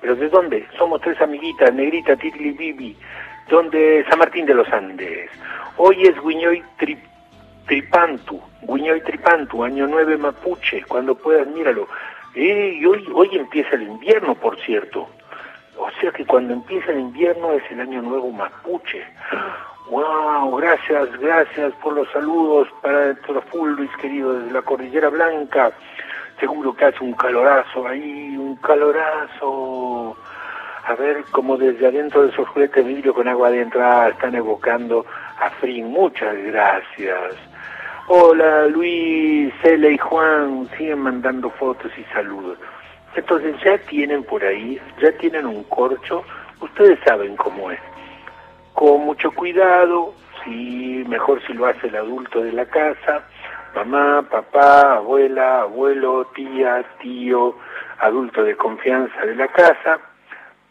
¿Pero de dónde? Somos tres amiguitas, Negrita, Titli, Bibi, donde San Martín de los Andes. Hoy es Guiñoy tri, Tripantu, Guiñoy Tripantu, año 9 Mapuche, cuando puedas, míralo. Eh, y hoy, hoy empieza el invierno, por cierto. O sea que cuando empieza el invierno es el año nuevo Mapuche. ¡Wow! Gracias, gracias por los saludos para full, Luis querido, desde la Cordillera Blanca seguro que hace un calorazo ahí, un calorazo. A ver, como desde adentro de esos juguetes vidrio con agua adentro ah, están evocando a Frin. Muchas gracias. Hola Luis, Cele y Juan, siguen mandando fotos y saludos. Entonces ya tienen por ahí, ya tienen un corcho, ustedes saben cómo es. Con mucho cuidado, si mejor si lo hace el adulto de la casa, mamá, papá, abuela, abuelo, tía, tío, adulto de confianza de la casa,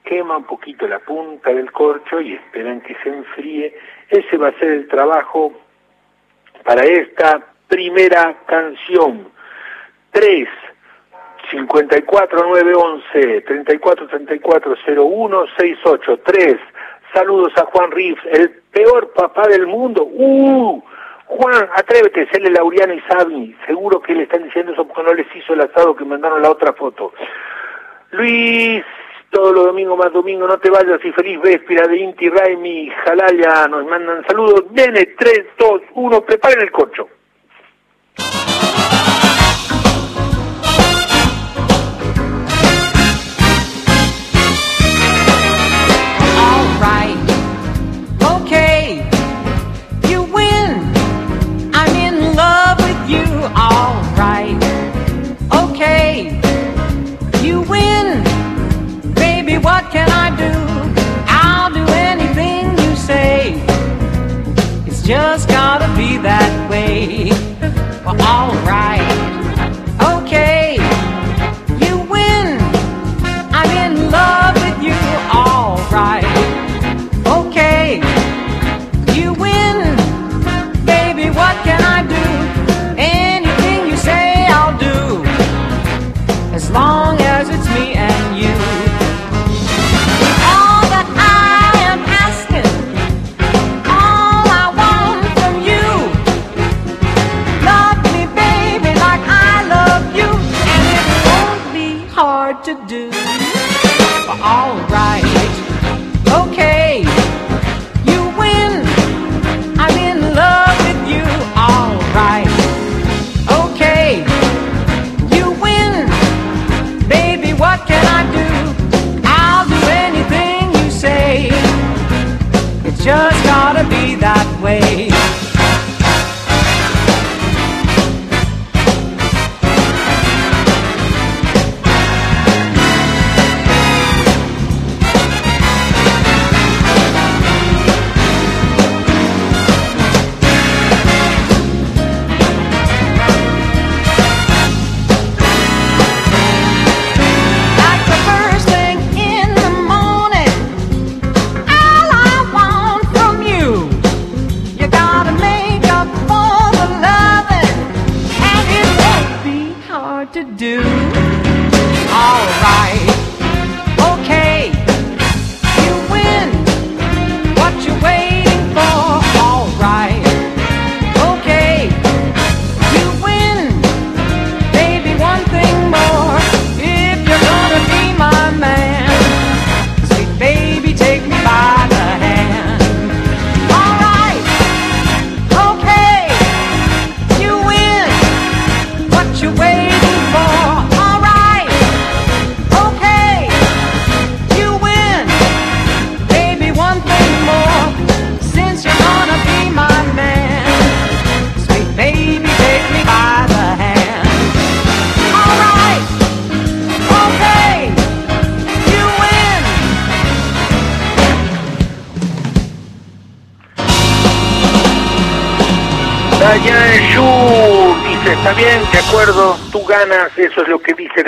quema un poquito la punta del corcho y esperan que se enfríe. Ese va a ser el trabajo para esta primera canción. 3 54 911 34 34 01 68 3 Saludos a Juan Rives, el peor papá del mundo. ¡Uh! Juan, atrévete, séle Laureano y Sabi. Seguro que le están diciendo eso porque no les hizo el asado que mandaron la otra foto. Luis, todos los domingos más domingo, no te vayas y feliz véspera de Inti Raimi, Jalaya, nos mandan saludos. Viene, 3, 2, 1, preparen el corcho. What can I do? I'll do anything you say. It's just gotta be that way. Well, alright,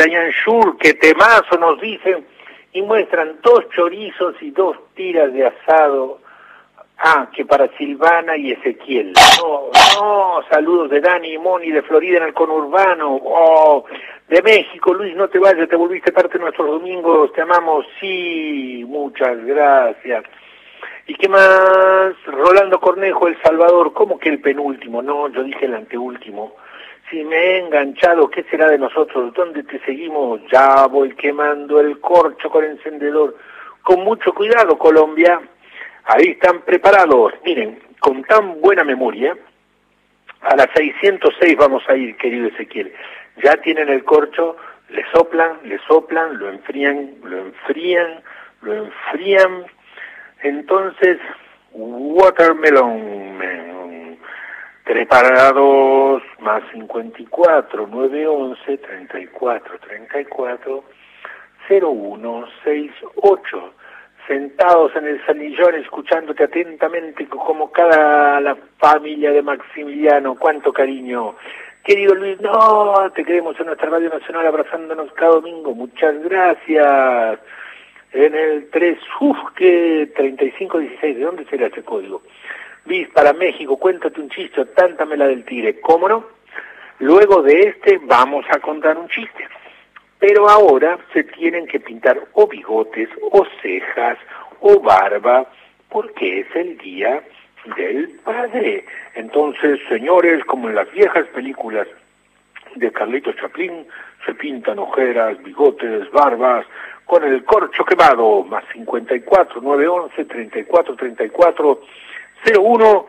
Diane Shur, que temazo nos dicen, y muestran dos chorizos y dos tiras de asado, ah, que para Silvana y Ezequiel. No, no, saludos de Dani y Moni de Florida en el conurbano, oh, de México, Luis, no te vayas, te volviste parte de nuestros domingos, te amamos, sí, muchas gracias. ¿Y qué más? Rolando Cornejo, El Salvador, ¿cómo que el penúltimo? No, yo dije el anteúltimo. Si me he enganchado, ¿qué será de nosotros? ¿Dónde te seguimos? Ya voy quemando el corcho con encendedor. Con mucho cuidado, Colombia. Ahí están preparados. Miren, con tan buena memoria, a las 606 vamos a ir, querido Ezequiel. Ya tienen el corcho, le soplan, le soplan, lo enfrían, lo enfrían, lo enfrían. Entonces, Watermelon. Preparados más 54, 911, 34, 34, 0168. sentados en el salillón escuchándote atentamente como cada la familia de Maximiliano, cuánto cariño. Querido Luis, no, te queremos en nuestra Radio Nacional abrazándonos cada domingo, muchas gracias. En el 3, uff, que 3516, ¿de dónde será ese código? Luis, para México, cuéntate un chiste, tántame la del tigre, ¿cómo no? Luego de este vamos a contar un chiste. Pero ahora se tienen que pintar o bigotes, o cejas, o barba, porque es el día del padre. Entonces, señores, como en las viejas películas de Carlitos Chaplin, se pintan ojeras, bigotes, barbas, con el corcho quemado, más 54, 911, 34, 34, 01,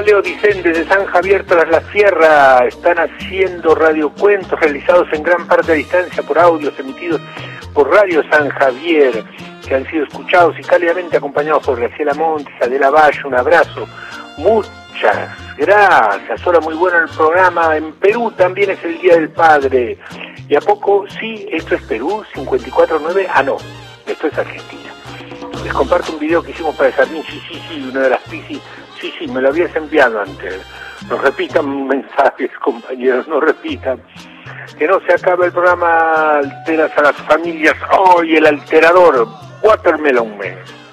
Leo Dicen desde San Javier tras la Sierra. Están haciendo radiocuentos realizados en gran parte a distancia por audios emitidos por Radio San Javier, que han sido escuchados y cálidamente acompañados por Graciela Montes, Adela Valle. Un abrazo. Muchas gracias. Hola, muy bueno el programa. En Perú también es el Día del Padre. ¿Y a poco? Sí, esto es Perú, 54.9. Ah, no, esto es Argentina. Les comparto un video que hicimos para el jardín, sí, una de las piscis, sí, sí, me lo habías enviado antes. No repitan [laughs] mensajes, compañeros, no repitan. Que no se acabe el programa Alteras a las familias. Hoy el alterador, Watermelon Man.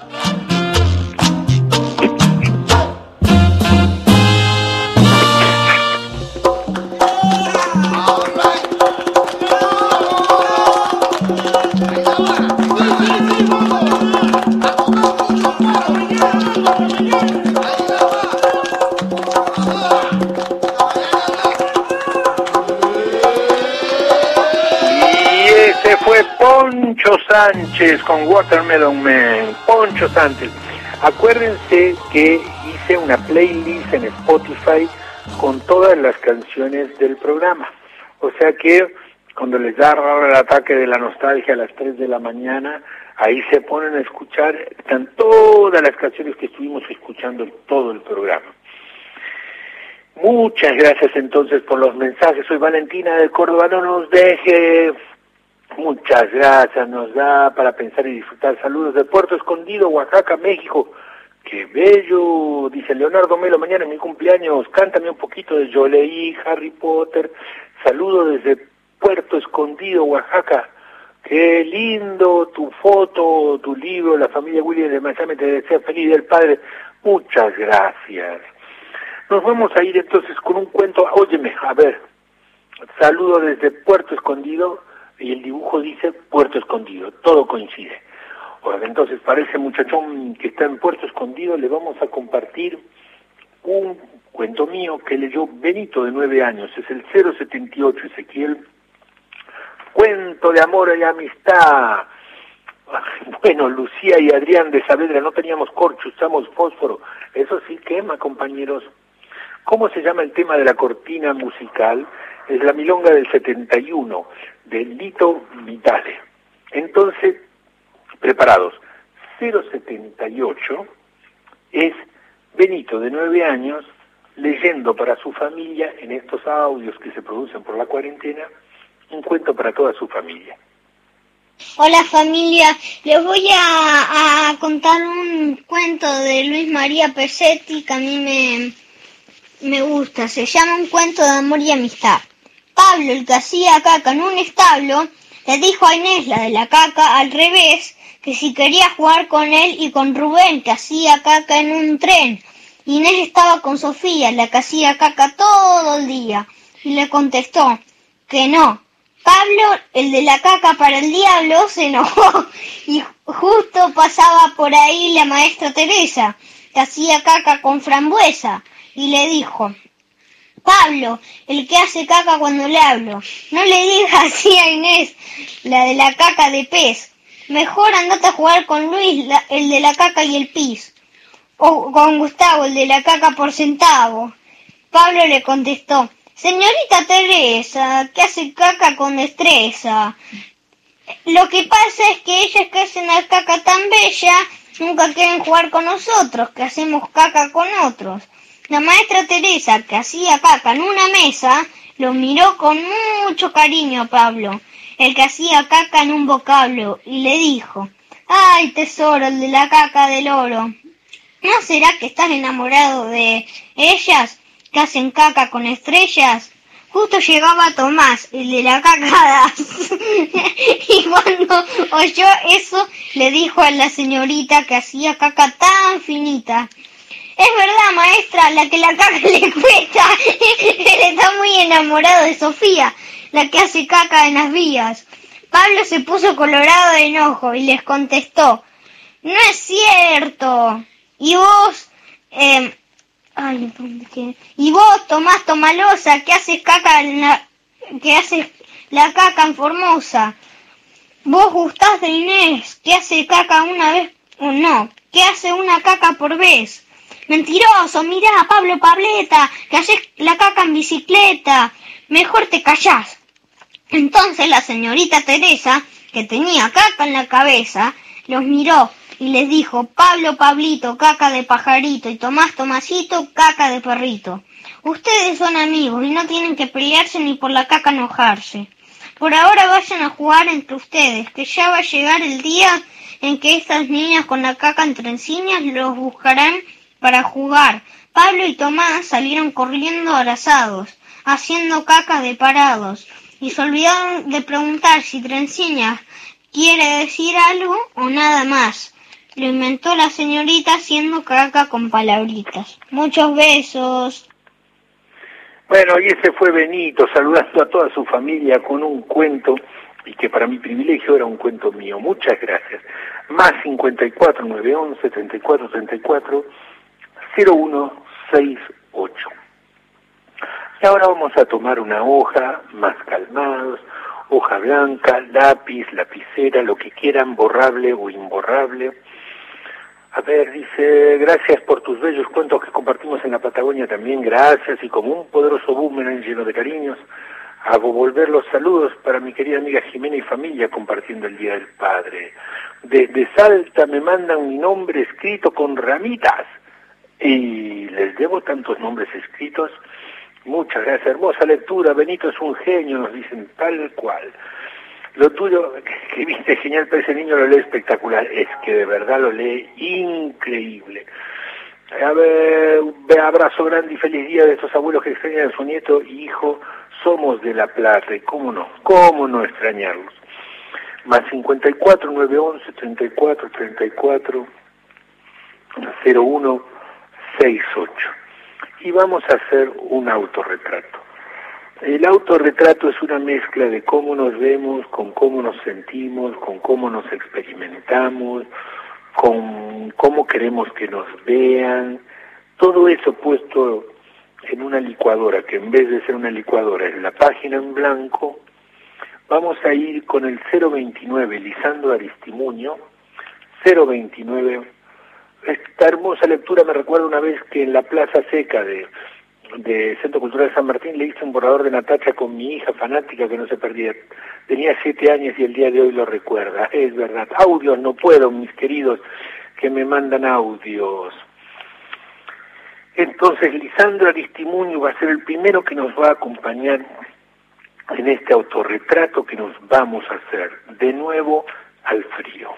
Con Watermelon Man. Poncho Sánchez. Acuérdense que hice una playlist en Spotify con todas las canciones del programa. O sea que cuando les da ahora el ataque de la nostalgia a las 3 de la mañana, ahí se ponen a escuchar, están todas las canciones que estuvimos escuchando en todo el programa. Muchas gracias entonces por los mensajes. Soy Valentina de Córdoba, no nos deje. Muchas gracias, nos da para pensar y disfrutar. Saludos de Puerto Escondido, Oaxaca, México. Qué bello, dice Leonardo Melo, mañana es mi cumpleaños, cántame un poquito de Yo leí Harry Potter, Saludo desde Puerto Escondido, Oaxaca. Qué lindo tu foto, tu libro, la familia William de Miami te desea feliz del padre. Muchas gracias. Nos vamos a ir entonces con un cuento. Óyeme, a ver. Saludo desde Puerto Escondido y el dibujo dice Puerto Escondido. Todo coincide. Entonces para ese muchachón que está en Puerto Escondido le vamos a compartir un cuento mío que leyó Benito de nueve años. Es el 078, Ezequiel. Cuento de amor y amistad. Bueno, Lucía y Adrián de Saavedra no teníamos corcho, usamos fósforo. Eso sí quema, compañeros. ¿Cómo se llama el tema de la cortina musical? Es la milonga del 71, de Lito Vitale. Entonces, preparados. 078 es Benito, de nueve años, leyendo para su familia, en estos audios que se producen por la cuarentena, un cuento para toda su familia. Hola familia, les voy a, a contar un cuento de Luis María Pesetti que a mí me, me gusta. Se llama Un cuento de amor y amistad. Pablo, el que hacía caca en un establo, le dijo a Inés, la de la caca, al revés, que si quería jugar con él y con Rubén, que hacía caca en un tren. Inés estaba con Sofía, la que hacía caca todo el día, y le contestó que no. Pablo, el de la caca para el diablo, se enojó [laughs] y justo pasaba por ahí la maestra Teresa, que hacía caca con frambuesa, y le dijo, Pablo, el que hace caca cuando le hablo, no le digas [laughs] así a Inés, la de la caca de pez. Mejor andate a jugar con Luis, el de la caca y el pis. O con Gustavo, el de la caca por centavo. Pablo le contestó, Señorita Teresa, que hace caca con destreza. Lo que pasa es que ellas que hacen la caca tan bella nunca quieren jugar con nosotros, que hacemos caca con otros. La maestra Teresa, que hacía caca en una mesa, lo miró con mucho cariño a Pablo, el que hacía caca en un vocablo, y le dijo, ¡Ay, tesoro, el de la caca del oro! ¿No será que estás enamorado de ellas, que hacen caca con estrellas? Justo llegaba Tomás, el de la caca [laughs] y cuando oyó eso le dijo a la señorita que hacía caca tan finita. Es verdad, maestra, la que la caca [laughs] le cuesta. [laughs] Él está muy enamorado de Sofía, la que hace caca en las vías. Pablo se puso colorado de enojo y les contestó, no es cierto. Y vos, eh, ay, y vos, Tomás Tomalosa, que haces caca en la, que haces la caca en Formosa. Vos gustás de Inés, que hace caca una vez, o no, que hace una caca por vez. Mentiroso, mirá, Pablo Pableta, que haces la caca en bicicleta. Mejor te callás. Entonces la señorita Teresa, que tenía caca en la cabeza, los miró y les dijo, Pablo Pablito, caca de pajarito, y Tomás Tomasito, caca de perrito. Ustedes son amigos y no tienen que pelearse ni por la caca enojarse. Por ahora vayan a jugar entre ustedes, que ya va a llegar el día en que estas niñas con la caca entre encinas los buscarán para jugar. Pablo y Tomás salieron corriendo abrazados, haciendo caca de parados, y se olvidaron de preguntar si Trenciñas quiere decir algo o nada más. Lo inventó la señorita haciendo caca con palabritas. Muchos besos. Bueno, y ese fue Benito saludando a toda su familia con un cuento y que para mi privilegio era un cuento mío. Muchas gracias. Más 54 911 34 34 0168. Y ahora vamos a tomar una hoja más calmados, hoja blanca, lápiz, lapicera, lo que quieran, borrable o imborrable. A ver, dice, gracias por tus bellos cuentos que compartimos en la Patagonia también, gracias, y como un poderoso boomerang lleno de cariños, hago volver los saludos para mi querida amiga Jimena y familia compartiendo el Día del Padre. Desde Salta me mandan mi nombre escrito con ramitas, y les debo tantos nombres escritos. Muchas gracias, hermosa lectura, Benito es un genio, nos dicen tal cual. Lo tuyo, que, viste genial, pero ese niño lo lee espectacular. Es que de verdad lo lee increíble. A ver, abrazo grande y feliz día de estos abuelos que extrañan a su nieto y hijo somos de La Plata y cómo no, cómo no extrañarlos. Más 54 911 34 34 01 68. Y vamos a hacer un autorretrato. El autorretrato es una mezcla de cómo nos vemos, con cómo nos sentimos, con cómo nos experimentamos, con cómo queremos que nos vean, todo eso puesto en una licuadora, que en vez de ser una licuadora es la página en blanco, vamos a ir con el 029 Lisandro Aristimuño, 029. Esta hermosa lectura me recuerda una vez que en la Plaza Seca de, de Centro Cultural de San Martín le hice un borrador de Natacha con mi hija fanática que no se perdía. Tenía siete años y el día de hoy lo recuerda, es verdad. Audios no puedo, mis queridos, que me mandan audios. Entonces, Lisandro Aristimuño va a ser el primero que nos va a acompañar en este autorretrato que nos vamos a hacer de nuevo al frío.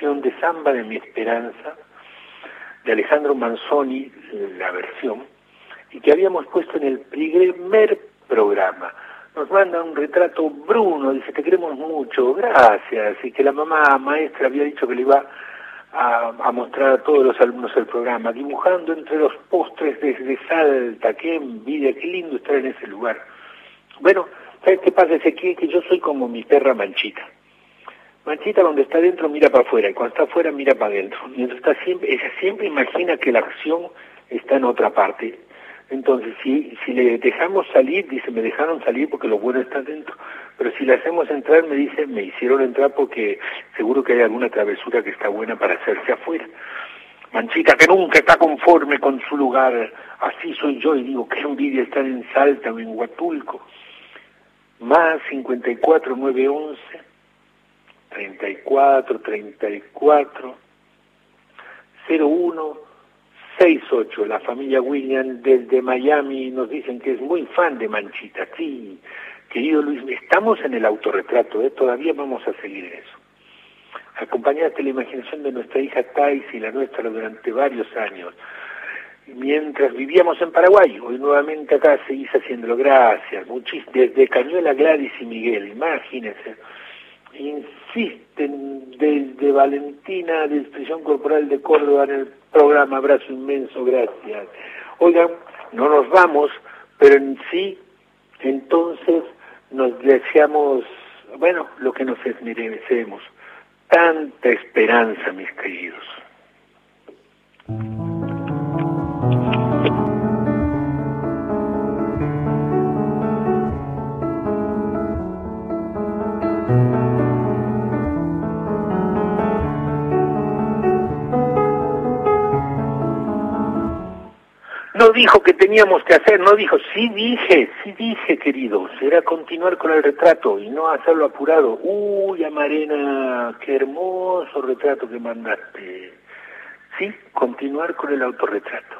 De Samba de mi Esperanza, de Alejandro Manzoni, la versión, y que habíamos puesto en el primer programa. Nos manda un retrato Bruno, dice, te queremos mucho, gracias, y que la mamá maestra había dicho que le iba a, a mostrar a todos los alumnos el programa, dibujando entre los postres desde Salta, qué envidia, qué lindo estar en ese lugar. Bueno, ¿sabes qué pasa, Ezequiel? Que yo soy como mi perra manchita. Manchita cuando está dentro mira para afuera y cuando está afuera mira para adentro. Y entonces siempre, ella siempre imagina que la acción está en otra parte. Entonces, si, si le dejamos salir, dice, me dejaron salir porque lo bueno está dentro. Pero si le hacemos entrar, me dice, me hicieron entrar porque seguro que hay alguna travesura que está buena para hacerse afuera. Manchita que nunca está conforme con su lugar, así soy yo y digo, qué envidia estar en Salta o en Huatulco. Más 54 911 34 34 01 68. La familia William desde Miami nos dicen que es muy fan de Manchita. Sí, querido Luis, estamos en el autorretrato, ¿eh? todavía vamos a seguir eso. Acompañaste la imaginación de nuestra hija Thais y la nuestra durante varios años. Mientras vivíamos en Paraguay, hoy nuevamente acá seguís haciéndolo. Gracias. Muchis desde Cañuela, Gladys y Miguel, imagínense. Insisten desde Valentina de Expresión Corporal de Córdoba en el programa. Abrazo inmenso, gracias. Oigan, no nos vamos, pero en sí, entonces nos deseamos, bueno, lo que nos merecemos. Tanta esperanza, mis queridos. Dijo que teníamos que hacer, no dijo, sí dije, sí dije, querido, será continuar con el retrato y no hacerlo apurado. Uy, Amarena, qué hermoso retrato que mandaste. Sí, continuar con el autorretrato.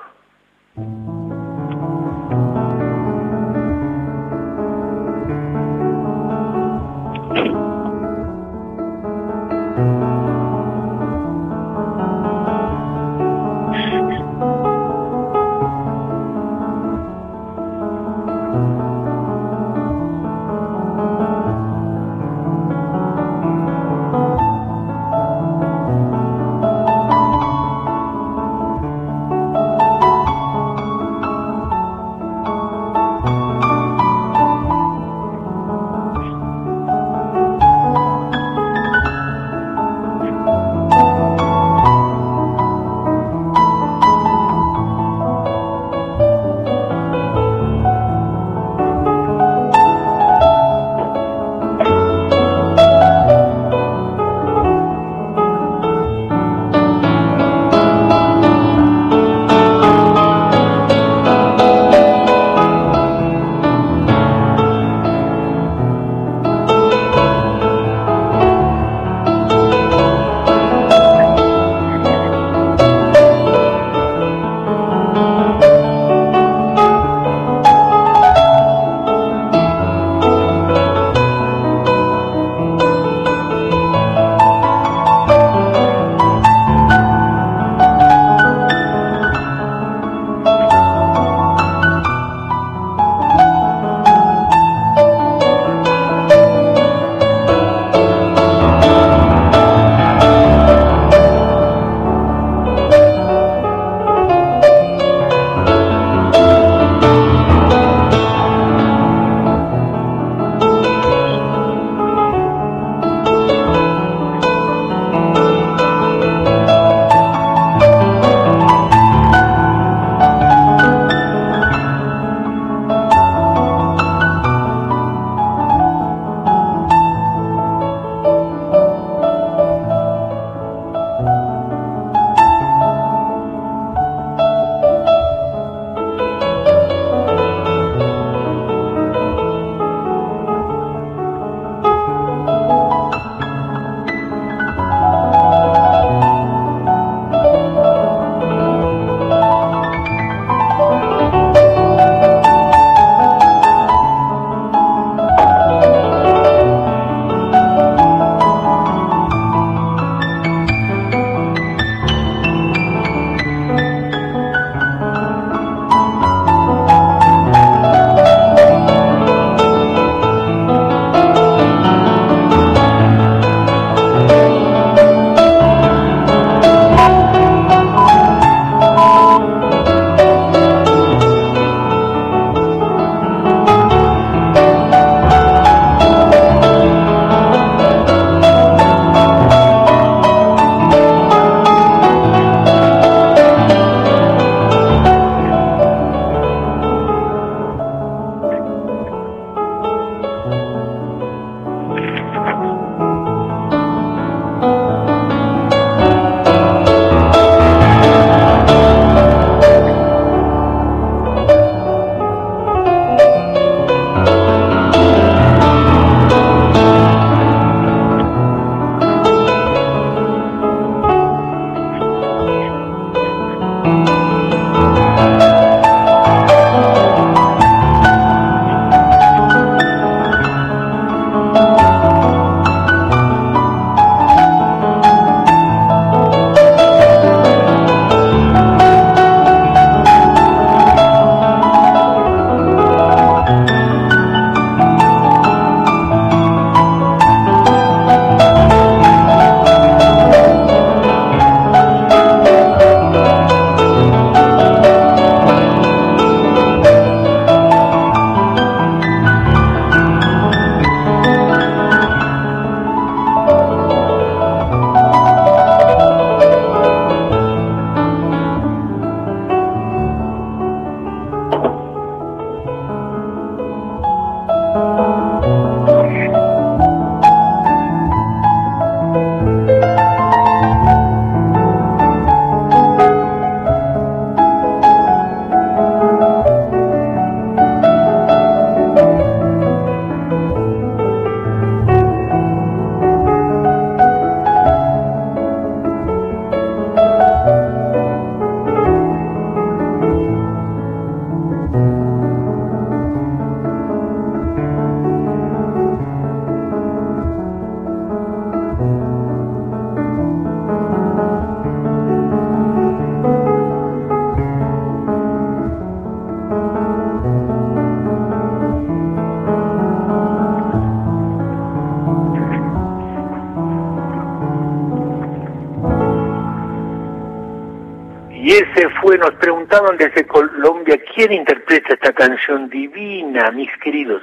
Preguntaban desde Colombia, ¿quién interpreta esta canción divina, mis queridos?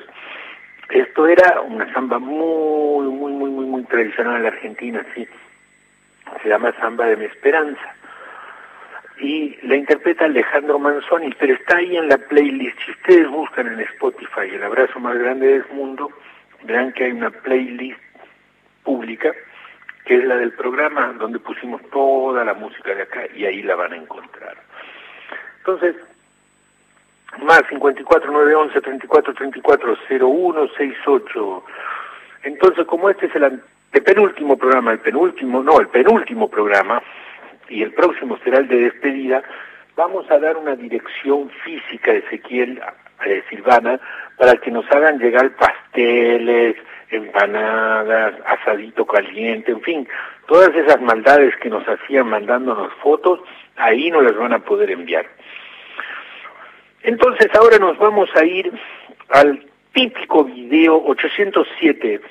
Esto era una samba muy, muy, muy, muy, muy tradicional en la Argentina, sí. Se llama Samba de mi Esperanza. Y la interpreta Alejandro Manzoni, pero está ahí en la playlist. Si ustedes buscan en Spotify el abrazo más grande del mundo, verán que hay una playlist pública que es la del programa donde pusimos toda la música de acá y ahí la van a encontrar. Entonces, más 54 911 34 34 01 68. Entonces, como este es el antepenúltimo programa, el penúltimo, no, el penúltimo programa, y el próximo será el de despedida, vamos a dar una dirección física Ezequiel Silvana para que nos hagan llegar pasteles, empanadas, asadito caliente, en fin, todas esas maldades que nos hacían mandándonos fotos, ahí no las van a poder enviar. Entonces ahora nos vamos a ir al típico video 807,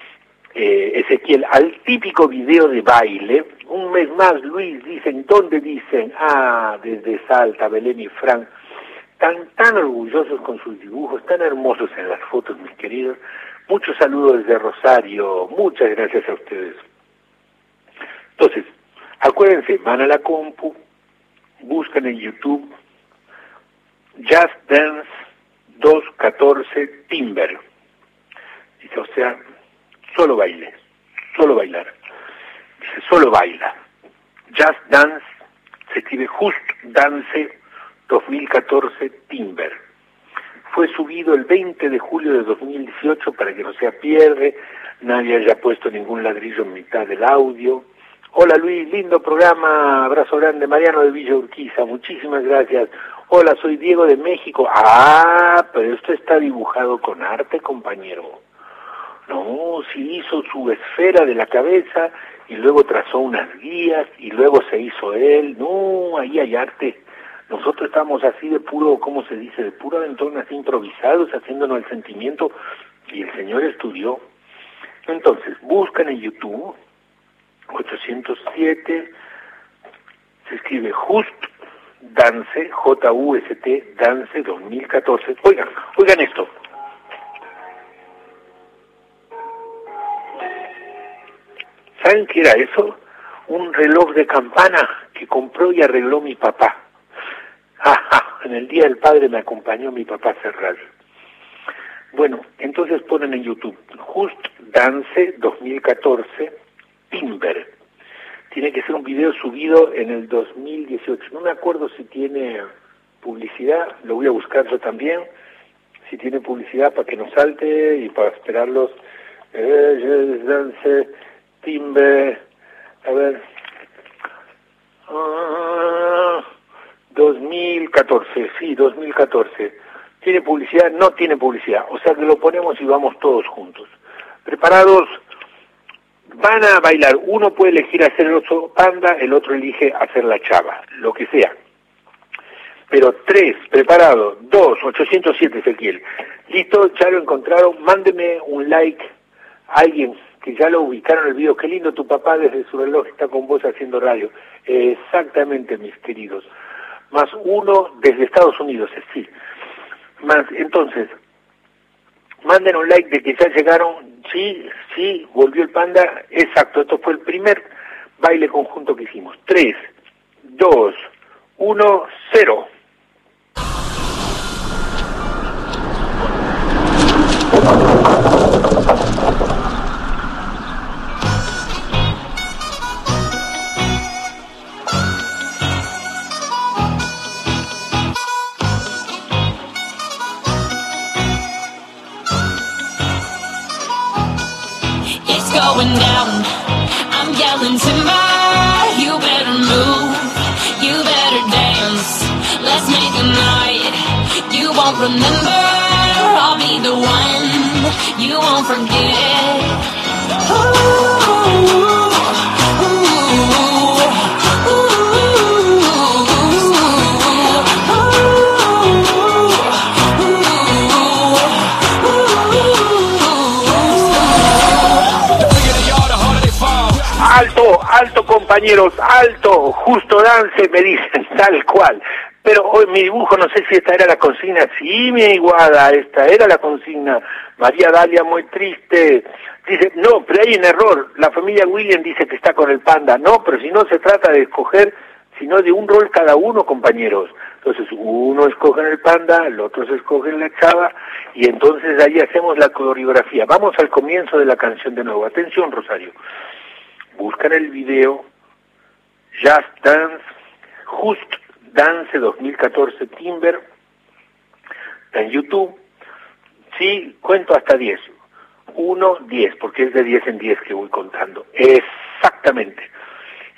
eh, Ezequiel, al típico video de baile. Un mes más, Luis, dicen, ¿dónde dicen? Ah, desde Salta, Belén y Fran. Tan, tan orgullosos con sus dibujos, tan hermosos en las fotos, mis queridos. Muchos saludos desde Rosario, muchas gracias a ustedes. Entonces, acuérdense, van a la compu, buscan en YouTube Just Dance 214 Timber. Dice, o sea, solo baile, solo bailar. Dice, solo baila. Just Dance se escribe Just Dance 2014 Timber. Fue subido el 20 de julio de 2018 para que no se pierde, nadie haya puesto ningún ladrillo en mitad del audio. Hola Luis, lindo programa, abrazo grande, Mariano de Villa Urquiza, muchísimas gracias. Hola, soy Diego de México. Ah, pero esto está dibujado con arte, compañero. No, sí hizo su esfera de la cabeza y luego trazó unas guías y luego se hizo él. No, ahí hay arte. Nosotros estamos así de puro, ¿cómo se dice? De puro entorno así improvisados, haciéndonos el sentimiento y el Señor estudió. Entonces, buscan en YouTube 807, se escribe Just Dance, J-U-S-T, Dance 2014. Oigan, oigan esto. ¿Saben qué era eso? Un reloj de campana que compró y arregló mi papá. Ajá, en el Día del Padre me acompañó mi papá a hacer radio. Bueno, entonces ponen en YouTube Just Dance 2014 Timber. Tiene que ser un video subido en el 2018. No me acuerdo si tiene publicidad, lo voy a buscar yo también. Si tiene publicidad para que nos salte y para esperarlos. Eh, Dance Timber. A ver. Ah, 2014, sí, 2014. ¿Tiene publicidad? No tiene publicidad. O sea que lo ponemos y vamos todos juntos. ¿Preparados? Van a bailar. Uno puede elegir hacer el oso panda, el otro elige hacer la chava, lo que sea. Pero tres, preparado. Dos, 807, Ezequiel. Listo, ya lo encontraron. Mándeme un like alguien que ya lo ubicaron el video. Qué lindo tu papá desde su reloj está con vos haciendo radio. exactamente, mis queridos más uno desde Estados Unidos, sí. Más, entonces, manden un like de que ya llegaron, sí, sí, volvió el panda, exacto, esto fue el primer baile conjunto que hicimos. 3, 2, 1, 0. Alto, alto compañeros, alto, justo dance, me dicen, tal cual. Pero hoy mi dibujo, no sé si esta era la consigna. Sí, mi iguada, esta era la consigna. María Dalia, muy triste. Dice, no, pero hay un error. La familia William dice que está con el panda. No, pero si no se trata de escoger, sino de un rol cada uno, compañeros. Entonces, uno escoge en el panda, el otro se escoge en la chava, y entonces ahí hacemos la coreografía. Vamos al comienzo de la canción de nuevo. Atención, Rosario. Buscan el video Just Dance, Just Dance 2014 Timber, en YouTube. Sí, cuento hasta 10. 1, 10, porque es de 10 en 10 que voy contando. Exactamente.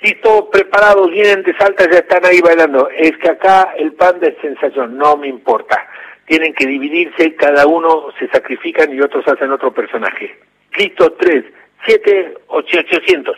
Listo, preparados, vienen de Salta, ya están ahí bailando. Es que acá el panda es sensación, no me importa. Tienen que dividirse, cada uno se sacrifican y otros hacen otro personaje. Listo, 3, 7, 8, 800.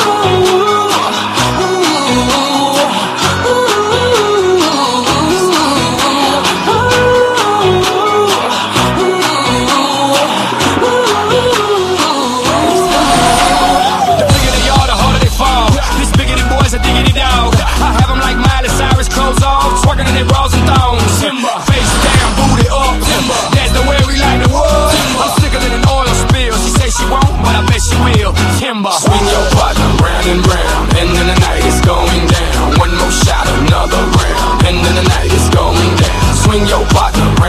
your partner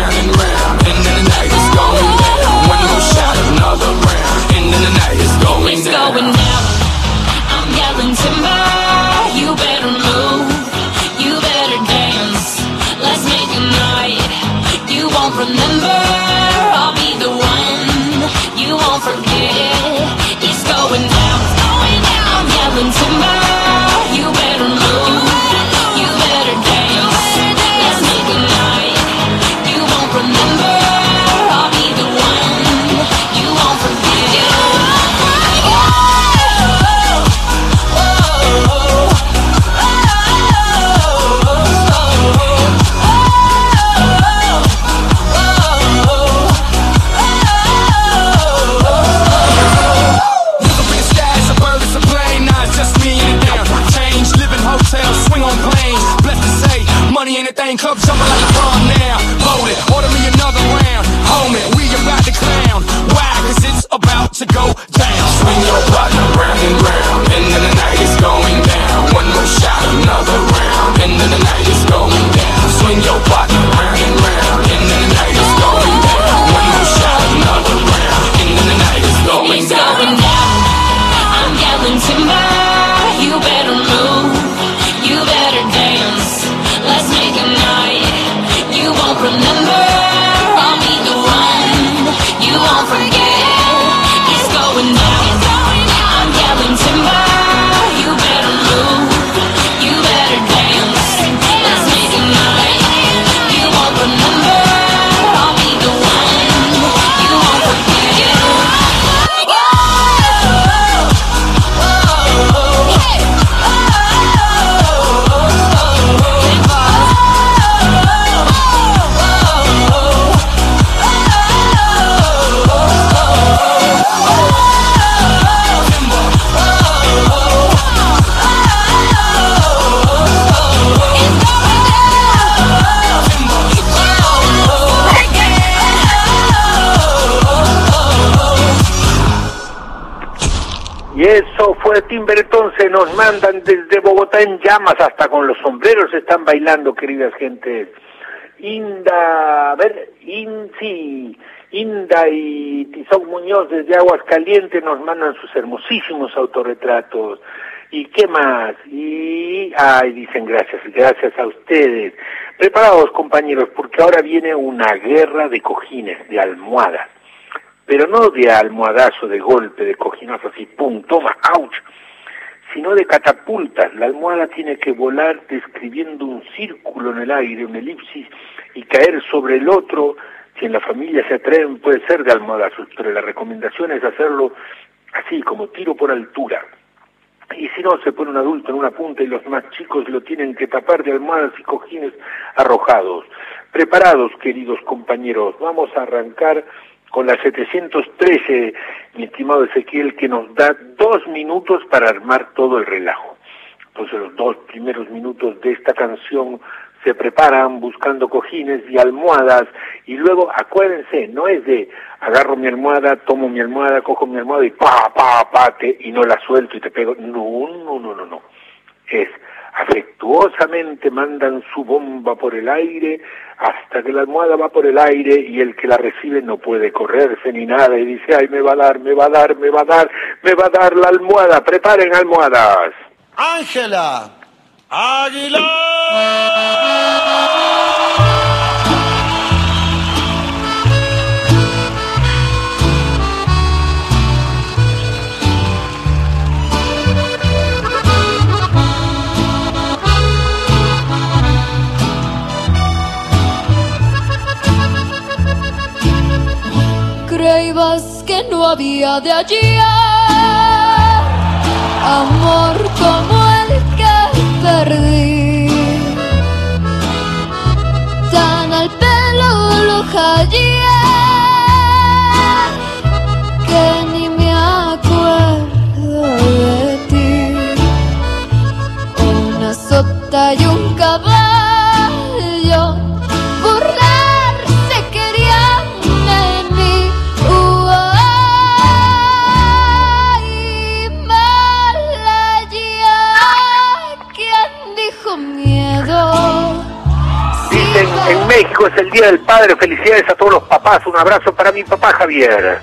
Entonces, nos mandan desde Bogotá en llamas, hasta con los sombreros están bailando, queridas gentes. Inda, a ver, In, sí, Inda y Tizón Muñoz desde Aguascalientes nos mandan sus hermosísimos autorretratos. ¿Y qué más? Y, ay, dicen gracias, gracias a ustedes. Preparados, compañeros, porque ahora viene una guerra de cojines, de almohadas. pero no de almohadazo, de golpe, de cojinazo así, pum, toma, ouch, sino de catapultas. La almohada tiene que volar describiendo un círculo en el aire, una elipsis, y caer sobre el otro. Si en la familia se atreven, puede ser de almohadazos, pero la recomendación es hacerlo así, como tiro por altura. Y si no, se pone un adulto en una punta y los más chicos lo tienen que tapar de almohadas y cojines arrojados. Preparados, queridos compañeros, vamos a arrancar con la 713, mi estimado Ezequiel, que nos da dos minutos para armar todo el relajo. Entonces los dos primeros minutos de esta canción se preparan buscando cojines y almohadas y luego acuérdense, no es de agarro mi almohada, tomo mi almohada, cojo mi almohada y pa, pa, pa, te, y no la suelto y te pego. No, no, no, no, no. Es afectuosamente mandan su bomba por el aire hasta que la almohada va por el aire y el que la recibe no puede correrse ni nada y dice, ay, me va a dar, me va a dar, me va a dar, me va a dar la almohada, preparen almohadas. Ángela, Águila. Había de allí amor como el que perdí. Tan al pelo lo hallé en México es el Día del Padre, felicidades a todos los papás, un abrazo para mi papá Javier.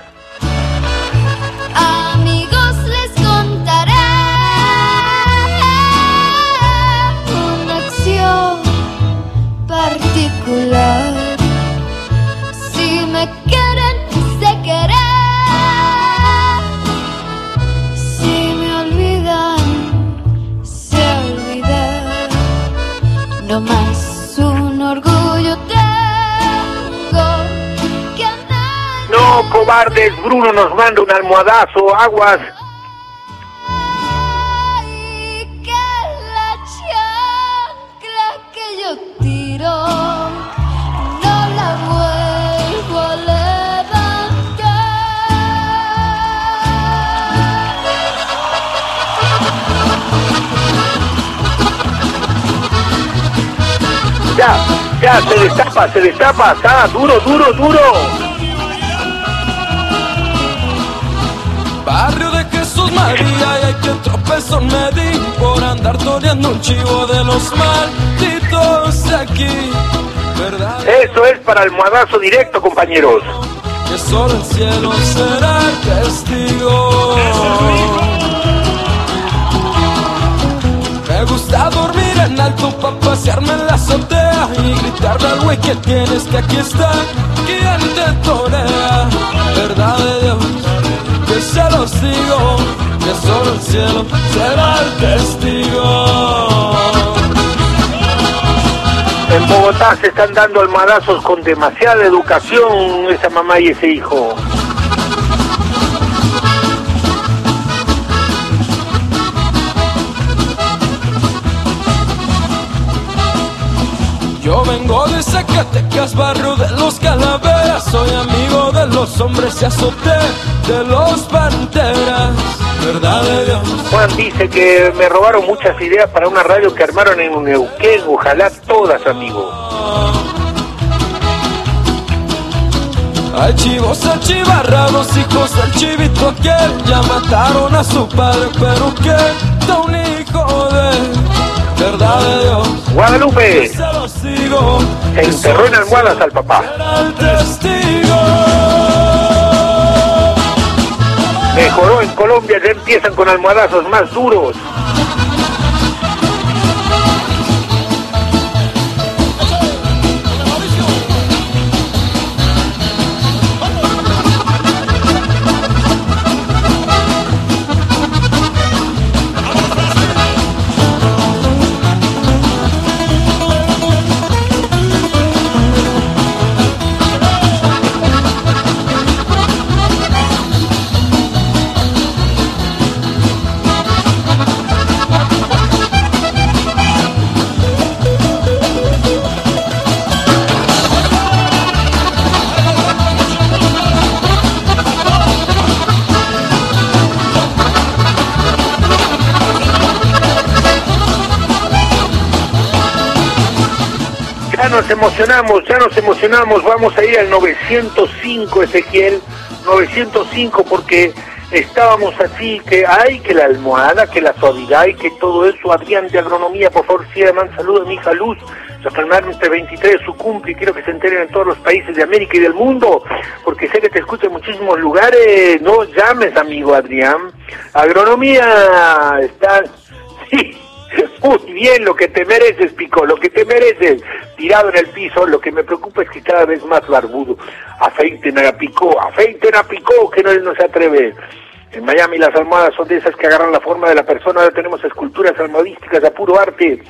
Cobardes, Bruno nos manda un almohadazo, aguas. que la chancla que yo tiro no la vuelvo a Ya, ya, se destapa, se destapa, está duro, duro, duro. Barrio de Jesús María y hay que tropezón me di por andar toreando un chivo de los malditos de aquí. ¿Verdad? Eso es para almohadazo directo, compañeros. Que solo el cielo será el testigo. Me gusta dormir en alto para pasearme en la azotea y gritarle al güey que tienes que aquí está quien te torea. Verdad de Dios, que solo el cielo será el testigo. En Bogotá se están dando almohadazos con demasiada educación esa mamá y ese hijo. Yo vengo de Zacatecas, barrio de los calaveras. Soy amigo de los hombres y azoté de los panteras. Verdad de Dios. Juan dice que me robaron muchas ideas para una radio que armaron en Neuquén. Ojalá todas, amigo. Hay chivos achivarrados, hijos del chivito aquel. Ya mataron a su padre, pero que da un hijo de. Verdad de Dios. Guadalupe. Se enterró en almohadas al papá. Mejoró en Colombia, ya empiezan con almohadazos más duros. Emocionamos, ya nos emocionamos. Vamos a ir al 905, Ezequiel. 905 porque estábamos así, que hay que la almohada, que la suavidad y que todo eso. Adrián de Agronomía, por favor, man saludo a mi hija Luz. Entre 23 su cumple quiero que se enteren en todos los países de América y del mundo, porque sé que te escucho en muchísimos lugares. No llames, amigo Adrián. Agronomía está... [laughs] Sí, [laughs] muy bien, lo que te mereces, Pico, lo que te mereces. Tirado en el piso, lo que me preocupa es que cada vez más barbudo. Afeiten a Pico, afeiten a Pico, que no, no se atreve. En Miami las almohadas son de esas que agarran la forma de la persona, ahora tenemos esculturas almohadísticas a puro arte.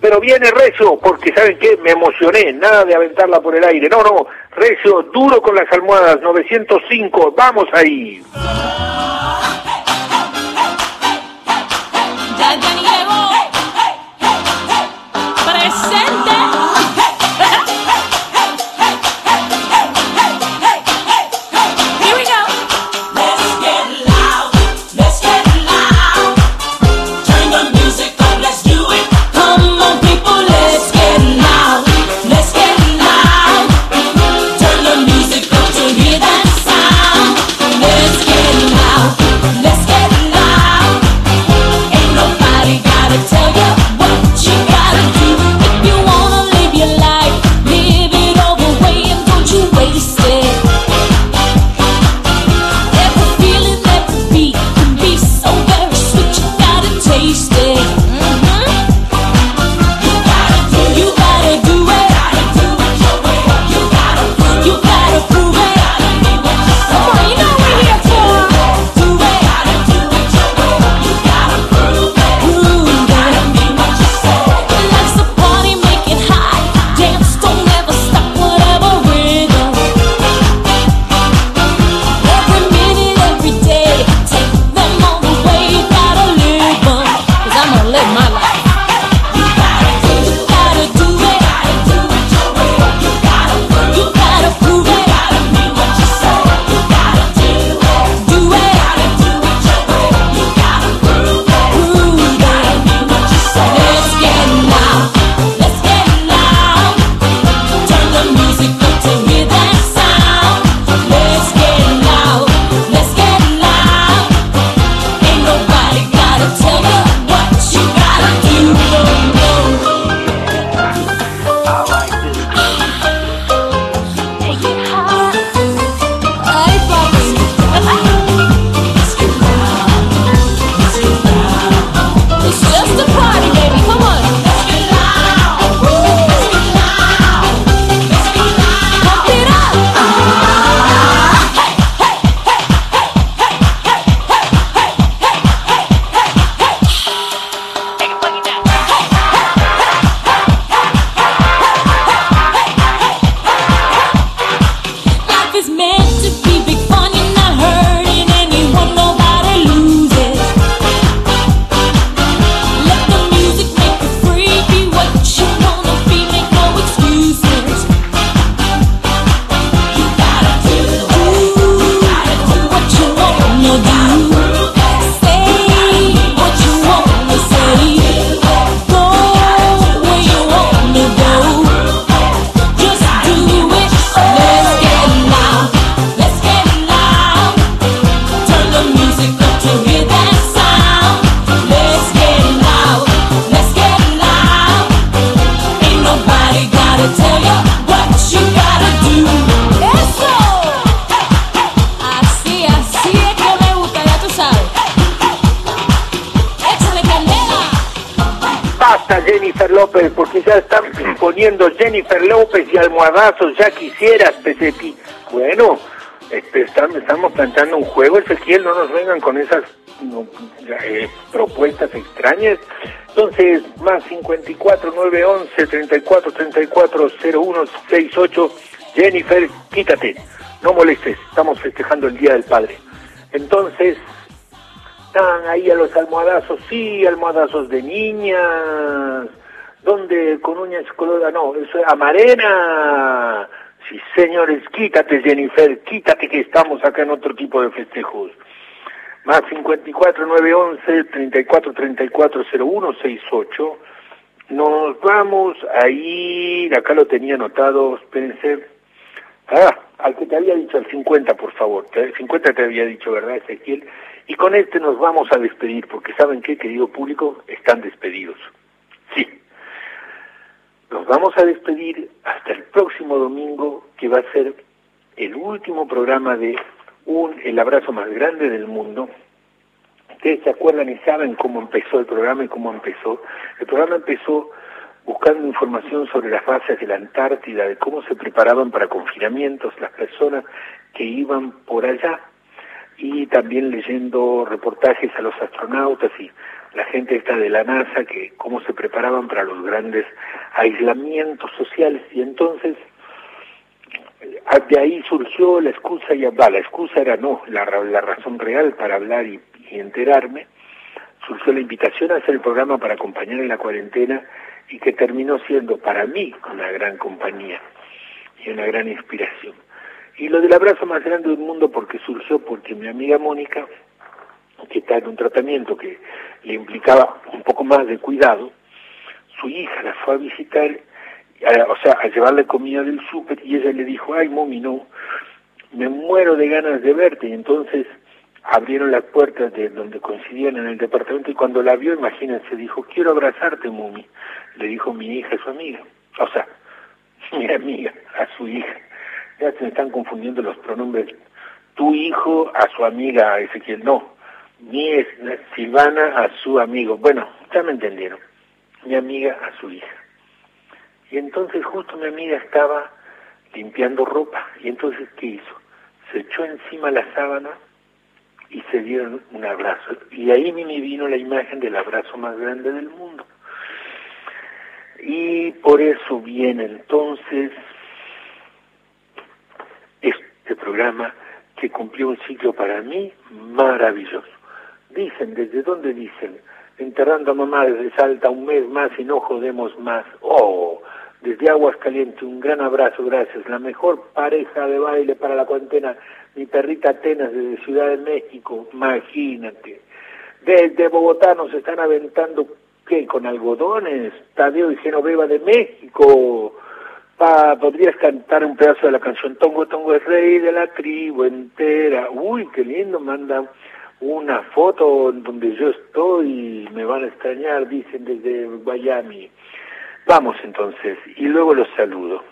Pero viene recio, porque ¿saben qué? Me emocioné, nada de aventarla por el aire. No, no, recio, duro con las almohadas, 905, vamos ahí. [laughs] Jennifer López y almohadazos, ya quisieras, Pesetti. Bueno, este, estamos planteando un juego, Ezequiel, no nos vengan con esas eh, propuestas extrañas. Entonces, más 54 911 34 34 01 68. Jennifer, quítate, no molestes, estamos festejando el Día del Padre. Entonces, están ahí a los almohadazos, sí, almohadazos de niñas, donde con uñas color, no, eso es amarena. Sí, señores, quítate Jennifer, quítate que estamos acá en otro tipo de festejos. Más 54 911 34 34 01 68. nos vamos a ir, acá lo tenía anotado, espérense. Ah, al que te había dicho, al 50, por favor. El 50 te había dicho, ¿verdad, Ezequiel? Y con este nos vamos a despedir, porque ¿saben qué, querido público? Están despedidos. Nos vamos a despedir hasta el próximo domingo, que va a ser el último programa de un El abrazo más grande del mundo. Ustedes se acuerdan y saben cómo empezó el programa y cómo empezó. El programa empezó buscando información sobre las bases de la Antártida, de cómo se preparaban para confinamientos las personas que iban por allá y también leyendo reportajes a los astronautas y la gente esta de la NASA que cómo se preparaban para los grandes aislamientos sociales y entonces ah, de ahí surgió la excusa y va, la excusa era no, la, la razón real para hablar y, y enterarme, surgió la invitación a hacer el programa para acompañar en la cuarentena y que terminó siendo para mí una gran compañía y una gran inspiración. Y lo del abrazo más grande del mundo porque surgió porque mi amiga Mónica, que está en un tratamiento que le implicaba un poco más de cuidado, su hija la fue a visitar, a- o sea, a llevarle comida del súper y ella le dijo, ay, mami, no, me muero de ganas de verte. Y entonces abrieron las puertas de donde coincidían en el departamento y cuando la vio, imagínense, dijo, quiero abrazarte, mami. Le dijo mi hija a su amiga, o sea, [laughs] mi amiga a su hija. Ya se me están confundiendo los pronombres. Tu hijo a su amiga Ezequiel, no. Mi Silvana a su amigo. Bueno, ya me entendieron. Mi amiga a su hija. Y entonces justo mi amiga estaba limpiando ropa. Y entonces, ¿qué hizo? Se echó encima la sábana y se dieron un abrazo. Y ahí me vino la imagen del abrazo más grande del mundo. Y por eso viene entonces este programa que cumplió un ciclo para mí maravilloso. Dicen, ¿desde dónde dicen? Enterrando a mamá desde Salta un mes más y no jodemos más. Oh, desde Aguas Calientes, un gran abrazo, gracias. La mejor pareja de baile para la cuarentena, mi perrita Atenas desde Ciudad de México, imagínate. Desde Bogotá nos están aventando, ¿qué? Con algodones, Tadeo y Genoveva de México. Pa, podrías cantar un pedazo de la canción Tongo Tongo es rey de la tribu entera. Uy, qué lindo, manda una foto donde yo estoy, me van a extrañar, dicen desde Miami. Vamos entonces, y luego los saludo.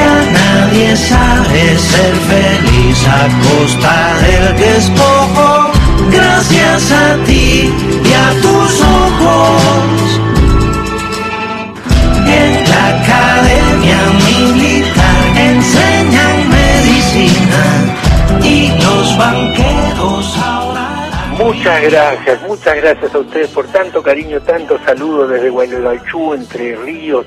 Ya nadie sabe ser feliz a costa del despojo. Gracias a ti y a tus ojos. En la academia militar enseñan medicina y los banqueros ahora. Muchas gracias, muchas gracias a ustedes por tanto cariño, tanto saludo desde Gualeguaychú, Entre Ríos.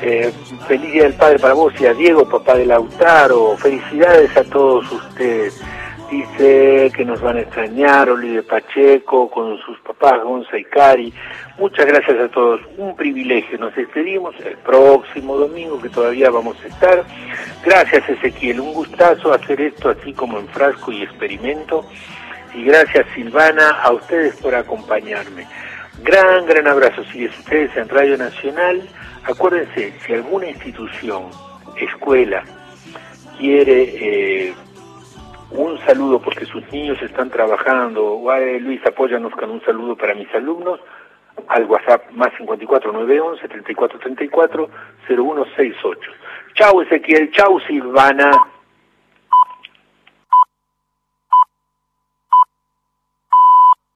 Eh, feliz Día del Padre para vos y a Diego, papá de Lautaro. Felicidades a todos ustedes. Dice que nos van a extrañar Olive Pacheco con sus papás Gonza y Cari. Muchas gracias a todos. Un privilegio. Nos despedimos el próximo domingo que todavía vamos a estar. Gracias Ezequiel. Un gustazo hacer esto así como en frasco y experimento. Y gracias Silvana a ustedes por acompañarme. Gran, gran abrazo. Si es ustedes en Radio Nacional, acuérdense, si alguna institución, escuela, quiere eh, un saludo porque sus niños están trabajando, o, Luis, apóyanos con un saludo para mis alumnos, al WhatsApp más 54 911 3434 0168. Chau Ezequiel, chau Silvana.